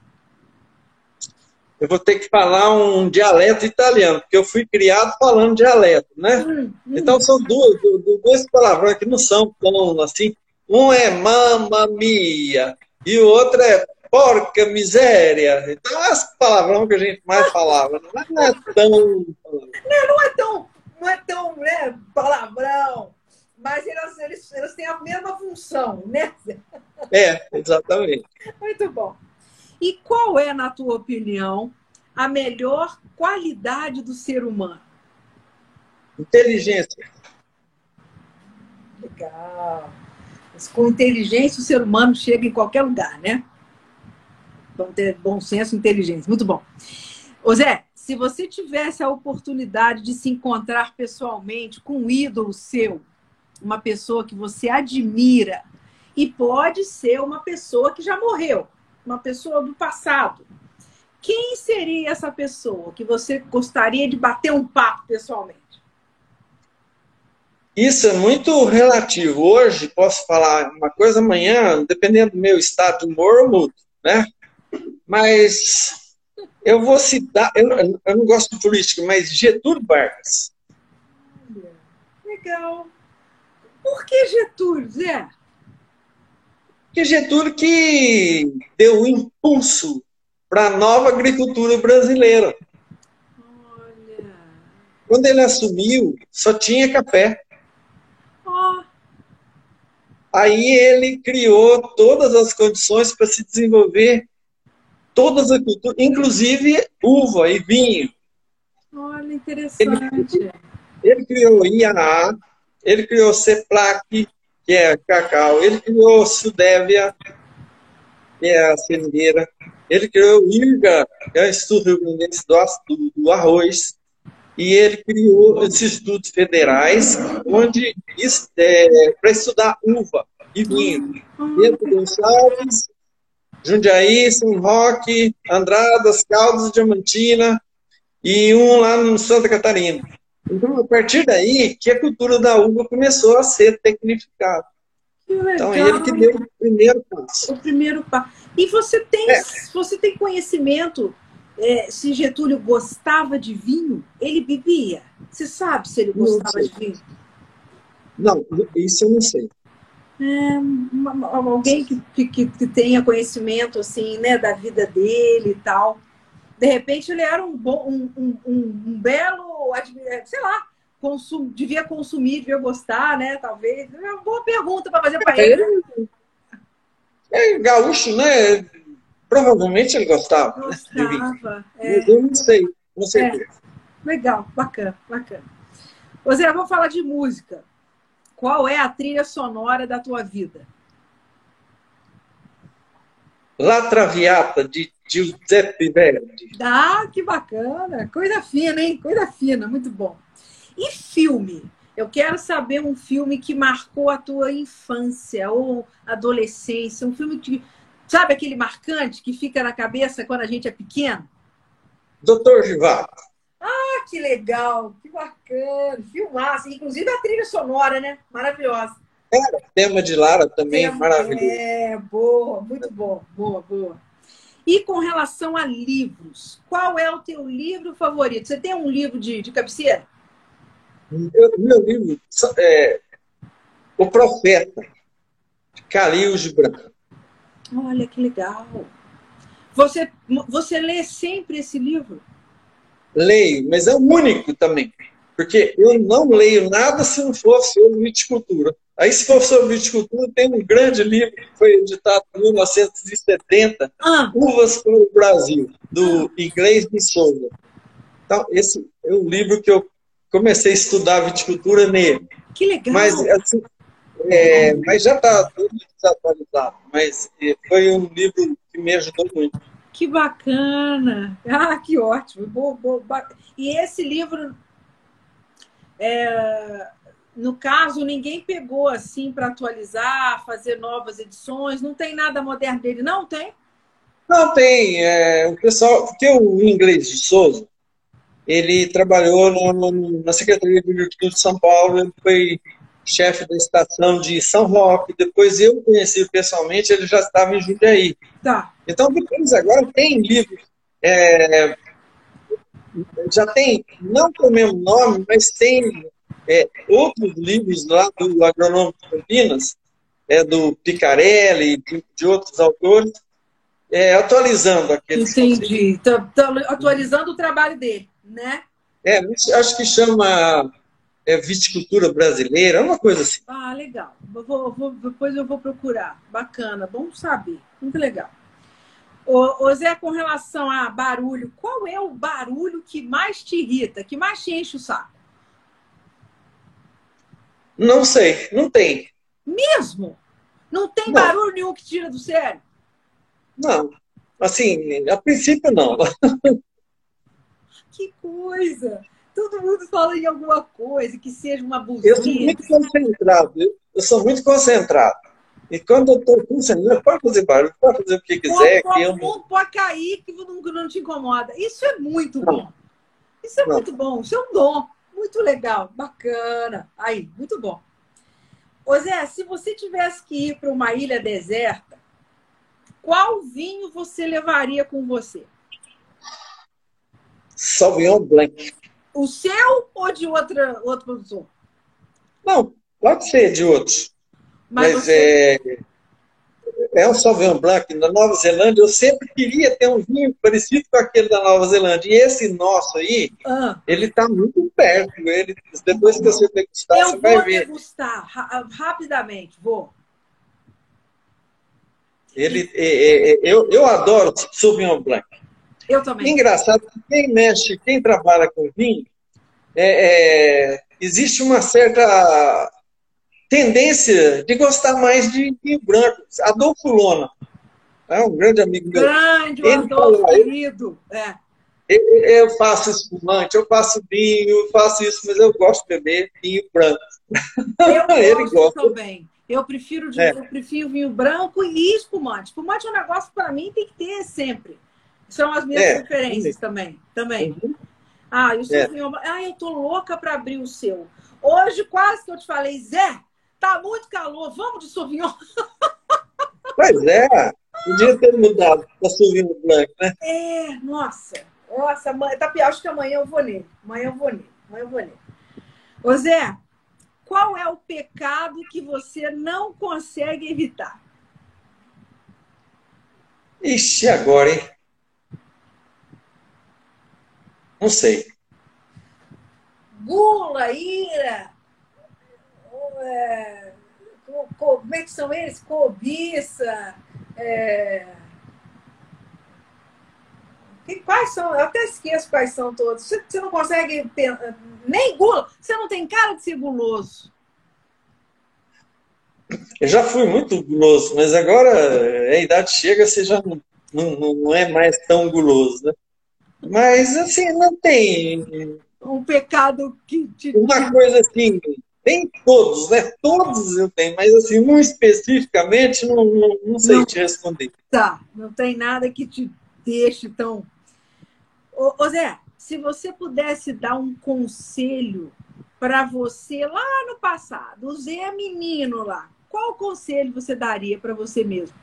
Speaker 1: Eu vou ter que falar um dialeto italiano, porque eu fui criado falando dialeto, né? Hum, hum. Então são dois, dois palavrões que não são tão assim. Um é mamma mia e o outro é porca miséria. Então é esse palavrão que a gente mais falava. Não é tão.
Speaker 2: Não, não é tão, não é tão né, palavrão mas eles, eles, eles têm a mesma função, né?
Speaker 1: É, exatamente.
Speaker 2: Muito bom. E qual é, na tua opinião, a melhor qualidade do ser humano?
Speaker 1: Inteligência.
Speaker 2: Legal. Mas com inteligência o ser humano chega em qualquer lugar, né? Vamos ter bom senso e inteligência. Muito bom. Ô Zé, se você tivesse a oportunidade de se encontrar pessoalmente com um ídolo seu, uma pessoa que você admira e pode ser uma pessoa que já morreu, uma pessoa do passado. Quem seria essa pessoa que você gostaria de bater um papo pessoalmente?
Speaker 1: Isso é muito relativo. Hoje posso falar uma coisa, amanhã, dependendo do meu estado de humor, eu mudo, né? Mas eu vou citar, eu, eu não gosto de política, mas Getúlio Vargas.
Speaker 2: Legal. Por que Getúlio, Zé?
Speaker 1: Porque Getúlio que deu o impulso para a nova agricultura brasileira. Olha. Quando ele assumiu, só tinha café. Oh. Aí ele criou todas as condições para se desenvolver todas as culturas, inclusive uva e vinho.
Speaker 2: Olha, interessante.
Speaker 1: Ele, ele criou IAA, ele criou CEPLAC, que é cacau. Ele criou Sudévia, que é a seringueira. Ele criou o IRGA, que é o Instituto Rio Grandense do, do Arroz. E ele criou os institutos federais, onde é, para estudar uva e vinho. Pedro Gonçalves, Jundiaí, São Roque, Andradas, Caldas, Diamantina e um lá no Santa Catarina. Então, a partir daí, que a cultura da uva começou a ser tecnificada. Então, ele que deu o primeiro passo.
Speaker 2: O primeiro passo. E você tem, é. você tem conhecimento é, se Getúlio gostava de vinho? Ele bebia? Você sabe se ele gostava de vinho?
Speaker 1: Não, isso eu não sei.
Speaker 2: É, uma, alguém que, que, que, tenha conhecimento assim, né, da vida dele e tal. De repente ele era um bom, um, um, um belo, sei lá, consum, devia consumir, devia gostar, né? Talvez. É uma boa pergunta para fazer para ele.
Speaker 1: É gaúcho, né? Provavelmente ele gostava.
Speaker 2: Gostava.
Speaker 1: É. Eu não sei, não sei. É.
Speaker 2: Legal, bacana, bacana. Ô Zé, vamos falar de música. Qual é a trilha sonora da tua vida?
Speaker 1: La Traviata, de Giuseppe Verdi.
Speaker 2: Ah, que bacana. Coisa fina, hein? Coisa fina, muito bom. E filme? Eu quero saber um filme que marcou a tua infância ou adolescência. Um filme que, sabe aquele marcante que fica na cabeça quando a gente é pequeno?
Speaker 1: Doutor Givago.
Speaker 2: Ah, que legal, que bacana. Filmaço. Inclusive a trilha sonora, né? Maravilhosa.
Speaker 1: É, tema de Lara também, tema, maravilhoso.
Speaker 2: É, boa, muito bom, boa, boa. E com relação a livros, qual é o teu livro favorito? Você tem um livro de, de cabeceira?
Speaker 1: Meu, meu livro é O Profeta, de Khalil Gibran.
Speaker 2: Olha que legal. Você, você lê sempre esse livro?
Speaker 1: Leio, mas é o único também. Porque eu não leio nada se não for sobre viticultura. Aí, se for sobre viticultura, tem um grande livro que foi editado em 1970, ah. Uvas para o Brasil, do inglês de Souza. Então, esse é o livro que eu comecei a estudar viticultura nele.
Speaker 2: Que legal!
Speaker 1: Mas, assim, é, mas já está tudo desatualizado. Mas é, foi um livro que me ajudou muito.
Speaker 2: Que bacana! Ah, que ótimo! Boa, boa, e esse livro, é, no caso, ninguém pegou assim para atualizar, fazer novas edições? Não tem nada moderno dele, não tem?
Speaker 1: Não tem. É, o pessoal, porque o inglês de Souza, ele trabalhou no, no, na Secretaria de Agricultura de São Paulo, ele foi chefe da estação de São Roque. Depois eu conheci pessoalmente, ele já estava em Jundiaí.
Speaker 2: Tá.
Speaker 1: Então, depois agora tem livros. É, já tem, não com o mesmo nome, mas tem é, outros livros lá do Agronômico de Campinas, é, do Picarelli, de, de outros autores, é, atualizando aqueles.
Speaker 2: Entendi. Tá, tá atualizando o trabalho dele, né?
Speaker 1: É, acho que chama é, viticultura brasileira, uma coisa assim.
Speaker 2: Ah, legal. Vou, vou, depois eu vou procurar. Bacana, bom saber. Muito legal. Ô, ô, Zé, com relação a barulho, qual é o barulho que mais te irrita, que mais te enche o saco?
Speaker 1: Não sei, não tem.
Speaker 2: Mesmo? Não tem não. barulho nenhum que tira do sério?
Speaker 1: Não. Assim, a princípio não.
Speaker 2: que coisa! todo mundo fala em alguma coisa, que seja uma buzina.
Speaker 1: Eu sou muito concentrado, eu sou muito concentrado. E quando eu estou concentrado, pode fazer barulho, pode fazer o que quiser.
Speaker 2: Pode, que eu... pode cair que não, não te incomoda. Isso é muito não. bom. Isso é não. muito bom, isso é um dom. Muito legal, bacana. Aí, muito bom. Ô Zé, se você tivesse que ir para uma ilha deserta, qual vinho você levaria com você?
Speaker 1: Sauvignon Blanc.
Speaker 2: O seu ou de outra, outro produtor?
Speaker 1: Não, pode ser de outros. Mas, Mas você... é, é um Sauvignon Blanc da Nova Zelândia. Eu sempre queria ter um vinho parecido com aquele da Nova Zelândia. E esse nosso aí, ah. ele está muito perto. Ele, depois que você degustar,
Speaker 2: eu
Speaker 1: você vai ver.
Speaker 2: Eu vou degustar rapidamente, vou.
Speaker 1: Ele, é, é, eu, eu adoro Sauvignon Blanc.
Speaker 2: Eu também.
Speaker 1: Engraçado que quem mexe, quem trabalha com vinho, é, é, existe uma certa tendência de gostar mais de vinho branco. Adolfo Lona, é um grande amigo meu.
Speaker 2: Grande, ele Adolfo, fala, querido. É.
Speaker 1: Eu faço espumante, eu faço vinho, eu faço isso, mas eu gosto de beber vinho branco.
Speaker 2: Eu ele gosta. também. Eu prefiro, de, é. eu prefiro vinho branco e espumante. Espumante é um negócio para mim tem que ter sempre. São as minhas é, preferências também. também. Uhum. Ah, e o seu é. Ah, eu tô louca para abrir o seu. Hoje quase que eu te falei, Zé, tá muito calor, vamos de Sauvignon.
Speaker 1: Pois é, podia ter mudado para Sauvignon Blanc, né?
Speaker 2: É, nossa. Nossa, tá pior, acho que amanhã eu vou nele. Amanhã eu vou nele. Amanhã eu vou nele. Ô Zé, qual é o pecado que você não consegue evitar?
Speaker 1: Ixi, agora, hein? Não sei.
Speaker 2: Gula, ira, é, como é que são eles? Cobiça. É... Quais são? Eu até esqueço quais são todos. Você, você não consegue. Nem gula. Você não tem cara de ser guloso.
Speaker 1: Eu já fui muito guloso, mas agora a idade chega, você já não, não, não é mais tão guloso, né? Mas, assim, não tem.
Speaker 2: Um pecado que te.
Speaker 1: Uma coisa assim, tem todos, né? Todos eu tenho, mas, assim, um especificamente, não, não, não sei não, te responder.
Speaker 2: Tá, não tem nada que te deixe tão. Ô, ô Zé, se você pudesse dar um conselho para você lá no passado, o Zé menino lá, qual conselho você daria para você mesmo?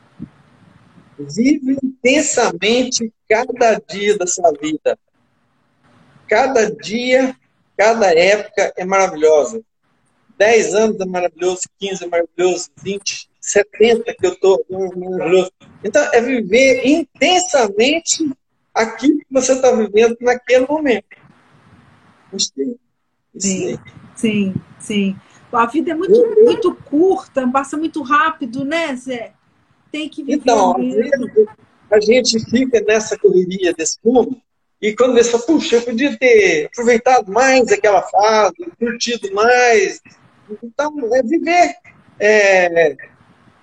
Speaker 1: Vive intensamente cada dia da sua vida. Cada dia, cada época é maravilhosa. 10 anos é maravilhoso, 15 é maravilhoso, 20, 70 que eu estou. Então, é viver intensamente aquilo que você está vivendo naquele momento.
Speaker 2: Sim, sim, sim. A vida é muito, eu, muito curta, passa muito rápido, né, Zé? Tem que viver. Então,
Speaker 1: a gente fica nessa correria desse mundo e quando você fala, puxa, eu podia ter aproveitado mais aquela fase, curtido mais. Então, é viver é,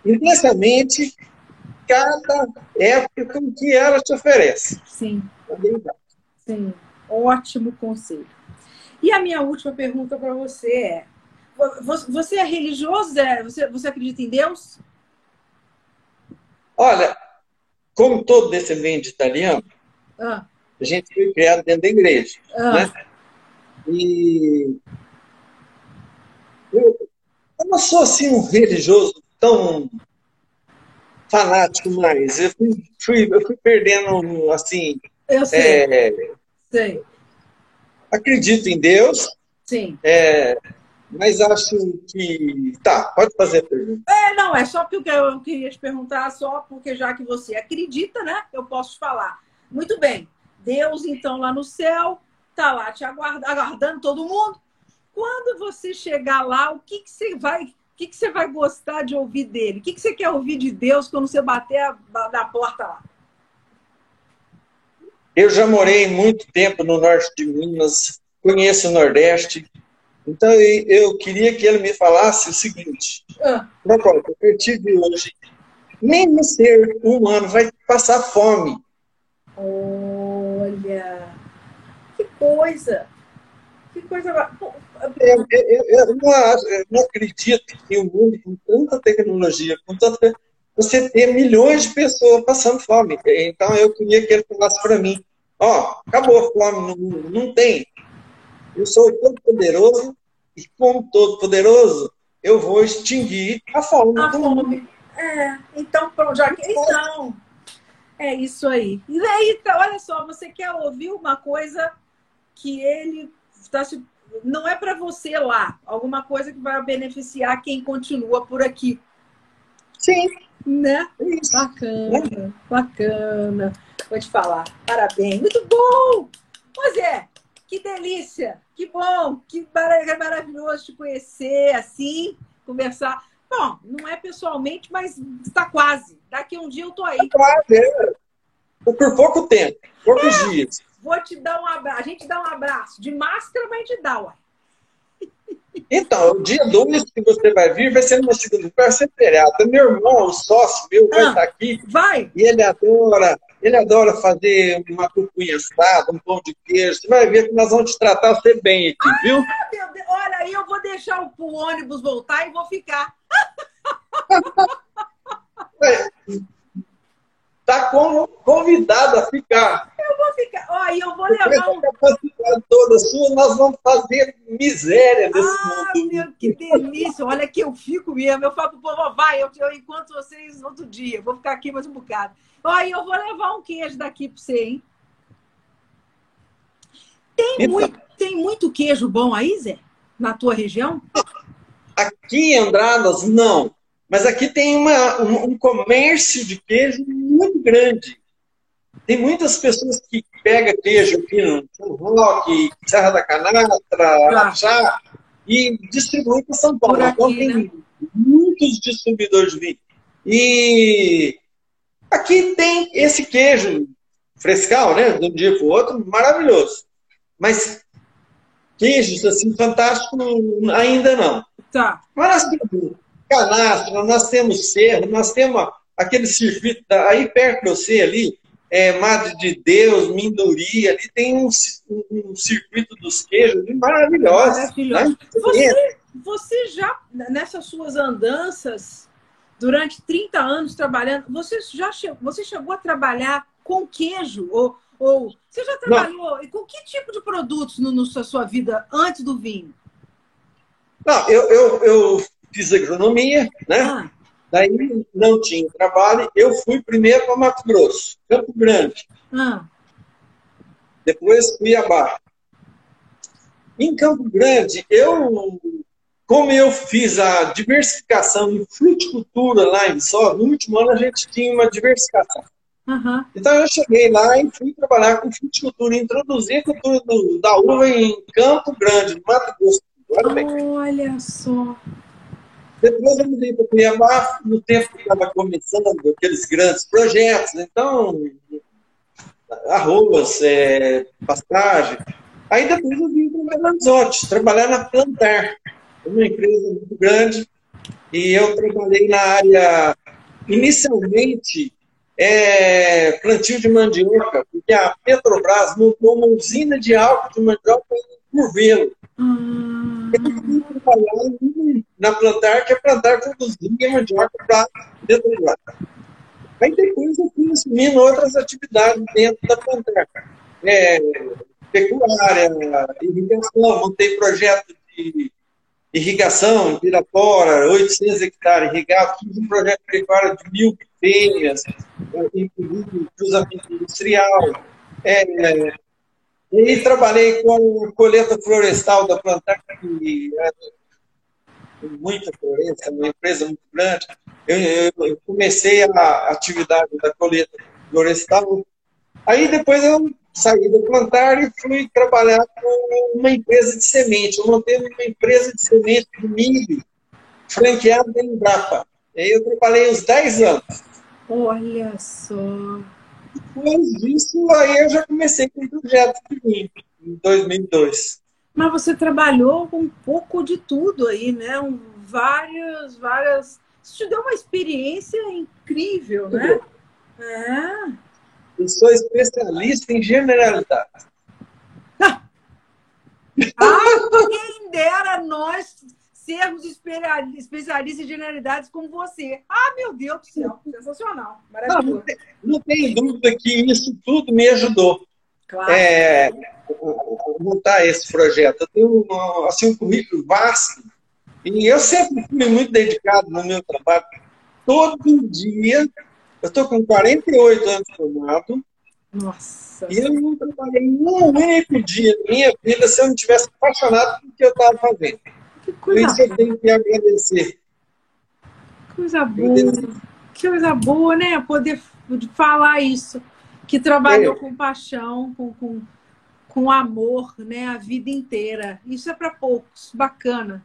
Speaker 1: intensamente cada época com que ela te oferece.
Speaker 2: Sim. Sim. Ótimo conselho. E a minha última pergunta para você é: você é religioso, Zé? Você, você acredita em Deus?
Speaker 1: Olha, como todo descendente italiano, ah. a gente foi criado dentro da igreja. Ah. Né? E não sou assim um religioso tão fanático mais. Eu fui, fui eu fui perdendo assim.
Speaker 2: Eu sei. É, sei.
Speaker 1: Acredito em Deus.
Speaker 2: Sim.
Speaker 1: É, mas acho que. Tá, pode fazer a pergunta.
Speaker 2: É, não, é só porque eu queria te perguntar, só porque já que você acredita, né? Eu posso te falar. Muito bem. Deus, então, lá no céu, tá lá te aguardando, aguardando todo mundo. Quando você chegar lá, o que, que você vai. O que, que você vai gostar de ouvir dele? O que, que você quer ouvir de Deus quando você bater a, na porta lá?
Speaker 1: Eu já morei muito tempo no norte de Minas, conheço o Nordeste, então, eu queria que ele me falasse o seguinte: ah. propósito, a partir de hoje, nem ser humano vai passar fome.
Speaker 2: Olha, que coisa! Coisa.
Speaker 1: Eu, eu, eu, não, eu não acredito que o mundo, com tanta tecnologia, com tanta. Você ter milhões de pessoas passando fome. Então, eu queria que ele falasse para mim: ó, oh, acabou a fome no mundo, não tem. Eu sou todo-poderoso e, como todo-poderoso, eu vou extinguir a fome.
Speaker 2: A fome. É, então, pronto, já que. Então, é isso aí. E aí, então, olha só, você quer ouvir uma coisa que ele está se. Não é para você lá, alguma coisa que vai beneficiar quem continua por aqui.
Speaker 1: Sim.
Speaker 2: Né? Isso. Bacana, bacana. Vou te falar. Parabéns. Muito bom! Pois é, que delícia! Que bom! Que maravilhoso te conhecer, assim, conversar. Bom, não é pessoalmente, mas está quase. Daqui um dia eu tô aí. Está quase,
Speaker 1: é. Por pouco tempo, poucos é. dias.
Speaker 2: Vou te dar um abraço. A gente dá um abraço. De máscara, mas gente dá, uai.
Speaker 1: Então, o dia 2 que você vai vir vai ser numa segunda-feira, vai ser feriado. Meu irmão, o sócio meu, vai ah, estar aqui.
Speaker 2: Vai!
Speaker 1: E ele adora ele adora fazer uma pupunha assada, um pão de queijo. Você vai ver que nós vamos te tratar você bem aqui, ah, viu?
Speaker 2: Meu Deus. Olha, aí eu vou deixar o, o ônibus voltar e vou ficar.
Speaker 1: Está convidado a ficar.
Speaker 2: Eu vou ficar. Olha, eu vou levar um.
Speaker 1: capacidade toda sua, nós vamos fazer miséria nesse ah,
Speaker 2: mundo. Meu, que delícia. Olha que eu fico mesmo. Eu falo pro povo, vai, eu, eu encontro vocês outro dia. vou ficar aqui mais um bocado. Olha, eu vou levar um queijo daqui para você, hein? Tem, então, muito, tem muito queijo bom aí, Zé? Na tua região?
Speaker 1: Aqui em Andradas, não. Mas aqui tem uma, um, um comércio de queijo muito grande. Tem muitas pessoas que pegam queijo aqui no São Roque, Serra da Canastra, Araxá, e distribuem para São Paulo. Aqui, então tem né? muitos distribuidores de vinho. E Aqui tem esse queijo frescal, né? De um dia para o outro, maravilhoso. Mas queijos assim fantásticos ainda não.
Speaker 2: Tá.
Speaker 1: Mas nós temos canastra, nós temos cerro, nós temos aquele circuito aí perto de você ali, é, Madre de Deus, Minduri, ali tem um, um, um circuito dos queijos maravilhoso. Maravilhoso. Né?
Speaker 2: Você, você já, nessas suas andanças, durante 30 anos trabalhando, você já chegou, você chegou a trabalhar com queijo? Ou, ou você já trabalhou Não. com que tipo de produtos na sua vida antes do vinho?
Speaker 1: Não, eu, eu, eu fiz agronomia, né? Ah. Daí não tinha trabalho. Eu fui primeiro para Mato Grosso, Campo Grande. Ah. Depois Cuiabá. Em Campo Grande, eu como eu fiz a diversificação em fruticultura lá em Só, no último ano a gente tinha uma diversificação. Uhum. Então eu cheguei lá e fui trabalhar com fruticultura, introduzir a cultura do, da uva em Campo Grande, no Mato Grosso.
Speaker 2: Olha só.
Speaker 1: Depois eu mudei para Cuiabá, no tempo que estava começando aqueles grandes projetos, então, arroz, é, pastagem. Aí depois eu vim para Belo Horizonte, trabalhar na Plantar, uma empresa muito grande, e eu trabalhei na área, inicialmente, é, plantio de mandioca, porque a Petrobras montou uma usina de álcool de mandioca em Curvelo. Hum. Na plantar, que a plantar produzia mandioca para Petrobras. Aí depois eu fui assumindo outras atividades dentro da plantar. É, pecuária, irrigação, montei projeto de irrigação em Pirapora, 800 hectares irrigados, fiz um projeto de pecuária de mil fêmeas, inclusive cruzamento industrial. É, e trabalhei com coleta florestal da plantar, que é muita floresta, uma empresa muito grande. Eu, eu, comecei a atividade da coleta florestal. Aí depois eu saí do plantar e fui trabalhar com uma empresa de semente. Eu montei uma empresa de semente de milho, franqueada em Embrapa. Aí eu trabalhei uns 10 anos.
Speaker 2: Olha só.
Speaker 1: Depois disso, aí eu já comecei com o projeto de vinho, em 2002.
Speaker 2: Mas você trabalhou com um pouco de tudo aí, né? Um, várias, várias. Isso te deu uma experiência incrível, né?
Speaker 1: É. Eu sou especialista em generalidade.
Speaker 2: Ah, quem dera nós sermos especialistas em generalidades como você. Ah, meu Deus do céu, sensacional, maravilhoso. Não, não, tem,
Speaker 1: não tem dúvida que isso tudo me ajudou. Claro. É, montar esse projeto. Eu tenho assim, um currículo vasto e eu sempre fui muito dedicado no meu trabalho. Todo dia eu estou com 48 anos formado.
Speaker 2: Nossa.
Speaker 1: E eu não trabalhei um único dia da minha vida se eu não tivesse apaixonado pelo que eu estava fazendo. Coisa Por isso eu tenho que agradecer.
Speaker 2: Coisa boa. Que coisa boa, né? Poder falar isso. Que trabalhou é. com paixão, com, com, com amor, né? A vida inteira. Isso é para poucos. Bacana.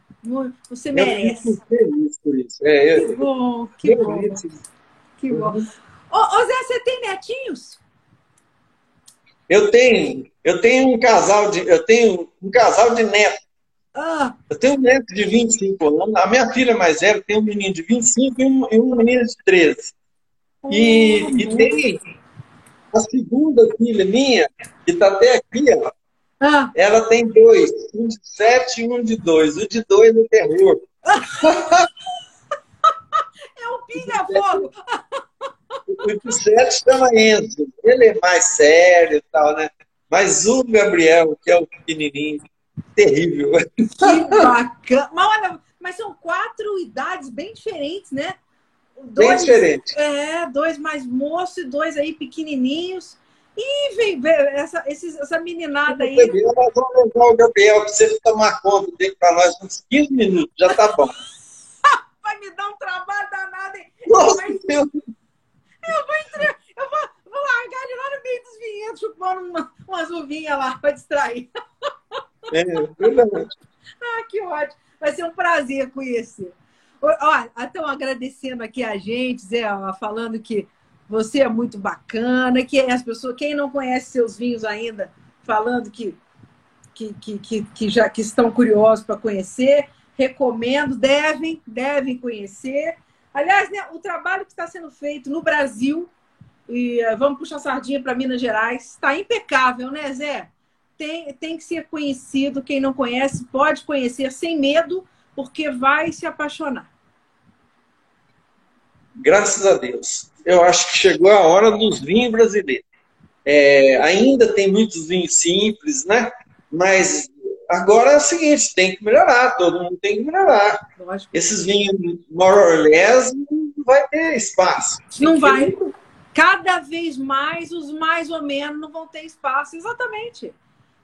Speaker 2: Você merece. Eu fico feliz por isso. É, eu, que bom, que bom. Que bom. Uhum. Ô, ô, Zé, você tem netinhos?
Speaker 1: Eu tenho. Eu tenho um casal de, eu tenho um casal de netos. Ah. Eu tenho um neto de 25 anos. A minha filha mais velha tem um menino de 25 e um, e um menino de 13. Oh, e, e tem a segunda filha minha, que está até aqui, ó, ah. ela tem dois, um de 7 e um de 2. O de 2 é terror.
Speaker 2: É o pinga-fogo.
Speaker 1: O Sete chama Enzo. Ele é mais sério e tal, né? Mas o Gabriel, que é o pequenininho, terrível.
Speaker 2: Que bacana. Mas olha, mas são quatro idades bem diferentes, né?
Speaker 1: Dois, bem diferentes.
Speaker 2: É, dois mais moços e dois aí pequenininhos. E vem essa, essa meninada aí.
Speaker 1: Nós vamos levar o Gabriel para você tomar conta dele para nós uns 15 minutos, já tá bom
Speaker 2: vai me dar um trabalho danado. Nossa, eu, vou, eu, vou entre... eu vou, vou largar ele lá no meio dos vinhedos, chupando uma, umas uvinhas lá para distrair. É, verdade. ah, que ótimo. Vai ser um prazer conhecer. Olha, estão agradecendo aqui a gente, Zé, falando que você é muito bacana, que as pessoas, quem não conhece seus vinhos ainda, falando que, que, que, que, que já que estão curiosos para conhecer recomendo, devem, devem conhecer. Aliás, né, o trabalho que está sendo feito no Brasil, e uh, vamos puxar sardinha para Minas Gerais, está impecável, né, Zé? Tem, tem que ser conhecido. Quem não conhece, pode conhecer sem medo, porque vai se apaixonar.
Speaker 1: Graças a Deus. Eu acho que chegou a hora dos vinhos brasileiros. É, ainda tem muitos vinhos simples, né? Mas Agora é o seguinte, tem que melhorar, todo mundo tem que melhorar. Lógico. Esses vinhos more or less não vai ter espaço.
Speaker 2: Não vai. Cada vez mais os mais ou menos não vão ter espaço, exatamente.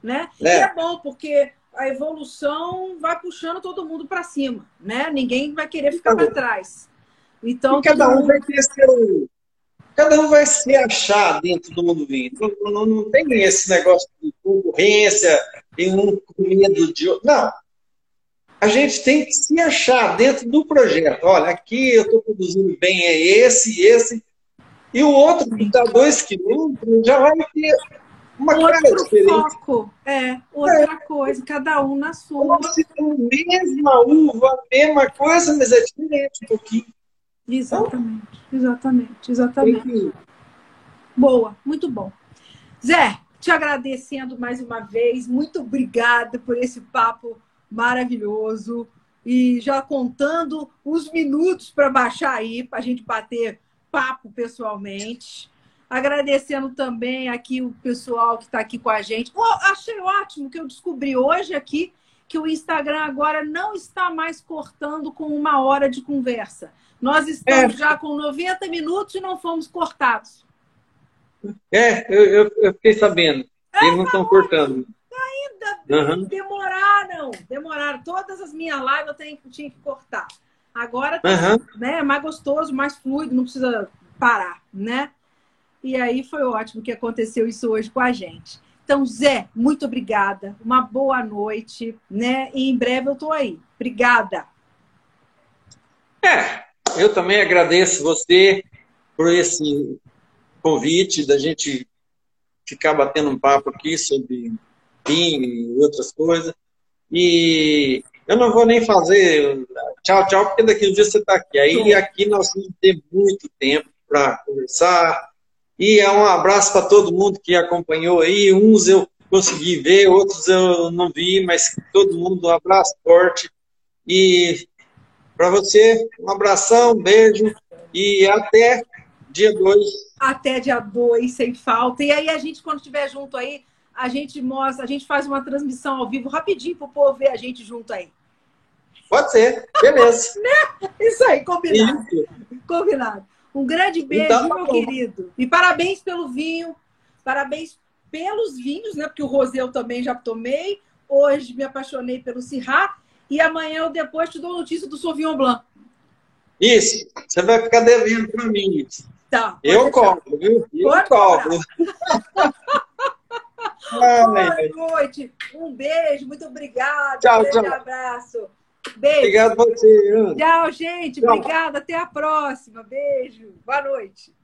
Speaker 2: Né? É. E é bom, porque a evolução vai puxando todo mundo para cima, né? Ninguém vai querer ficar para trás. Então,
Speaker 1: cada um mundo... vai ter seu. Cada um vai se achar dentro do mundo vinho. Não, não, não tem esse negócio de concorrência e um com medo de outro. Não. A gente tem que se achar dentro do projeto. Olha, aqui eu estou produzindo bem, é esse, esse. E o outro que está dois quilômetros já vai ter uma
Speaker 2: outro cara diferente. foco. É, outra é. coisa, cada um na sua.
Speaker 1: Se mesma uva, mesma coisa, mas é diferente um pouquinho.
Speaker 2: Exatamente, exatamente, exatamente. Boa, muito bom. Zé, te agradecendo mais uma vez, muito obrigada por esse papo maravilhoso e já contando os minutos para baixar aí, para a gente bater papo pessoalmente. Agradecendo também aqui o pessoal que está aqui com a gente. Oh, achei ótimo que eu descobri hoje aqui que o Instagram agora não está mais cortando com uma hora de conversa. Nós estamos é. já com 90 minutos e não fomos cortados.
Speaker 1: É, eu, eu, eu fiquei sabendo. É, Eles não estão cortando.
Speaker 2: Ainda uhum. demoraram. Demoraram. Todas as minhas lives eu tenho, tinha que cortar. Agora tá uhum. né, mais gostoso, mais fluido, não precisa parar, né? E aí foi ótimo que aconteceu isso hoje com a gente. Então, Zé, muito obrigada. Uma boa noite, né? E em breve eu tô aí. Obrigada.
Speaker 1: É, eu também agradeço você por esse convite da gente ficar batendo um papo aqui sobre vinho e outras coisas. E eu não vou nem fazer tchau, tchau, porque daqui um dia você está aqui. Aí aqui nós vamos ter muito tempo para conversar. E é um abraço para todo mundo que acompanhou aí. Uns eu consegui ver, outros eu não vi, mas todo mundo, um abraço forte. E para você, um abração, um beijo e até dia 2.
Speaker 2: Até dia 2, sem falta. E aí a gente, quando estiver junto aí, a gente mostra, a gente faz uma transmissão ao vivo rapidinho para o povo ver a gente junto aí.
Speaker 1: Pode ser, beleza.
Speaker 2: né? Isso aí, combinado. Isso. Combinado. Um grande beijo, então, meu querido. E parabéns pelo vinho, parabéns pelos vinhos, né? Porque o Rosé eu também já tomei. Hoje me apaixonei pelo Sirá. E amanhã ou depois te dou notícia do Sauvignon Blanc.
Speaker 1: Isso. Você vai ficar devendo para mim.
Speaker 2: Tá.
Speaker 1: Eu cobro, viu? Eu pode cobro.
Speaker 2: Boa noite. Um beijo. Muito obrigada.
Speaker 1: Tchau,
Speaker 2: um
Speaker 1: tchau.
Speaker 2: abraço. Beijo.
Speaker 1: Obrigado a você.
Speaker 2: Tchau, gente. Tchau. Obrigada. Até a próxima. Beijo. Boa noite.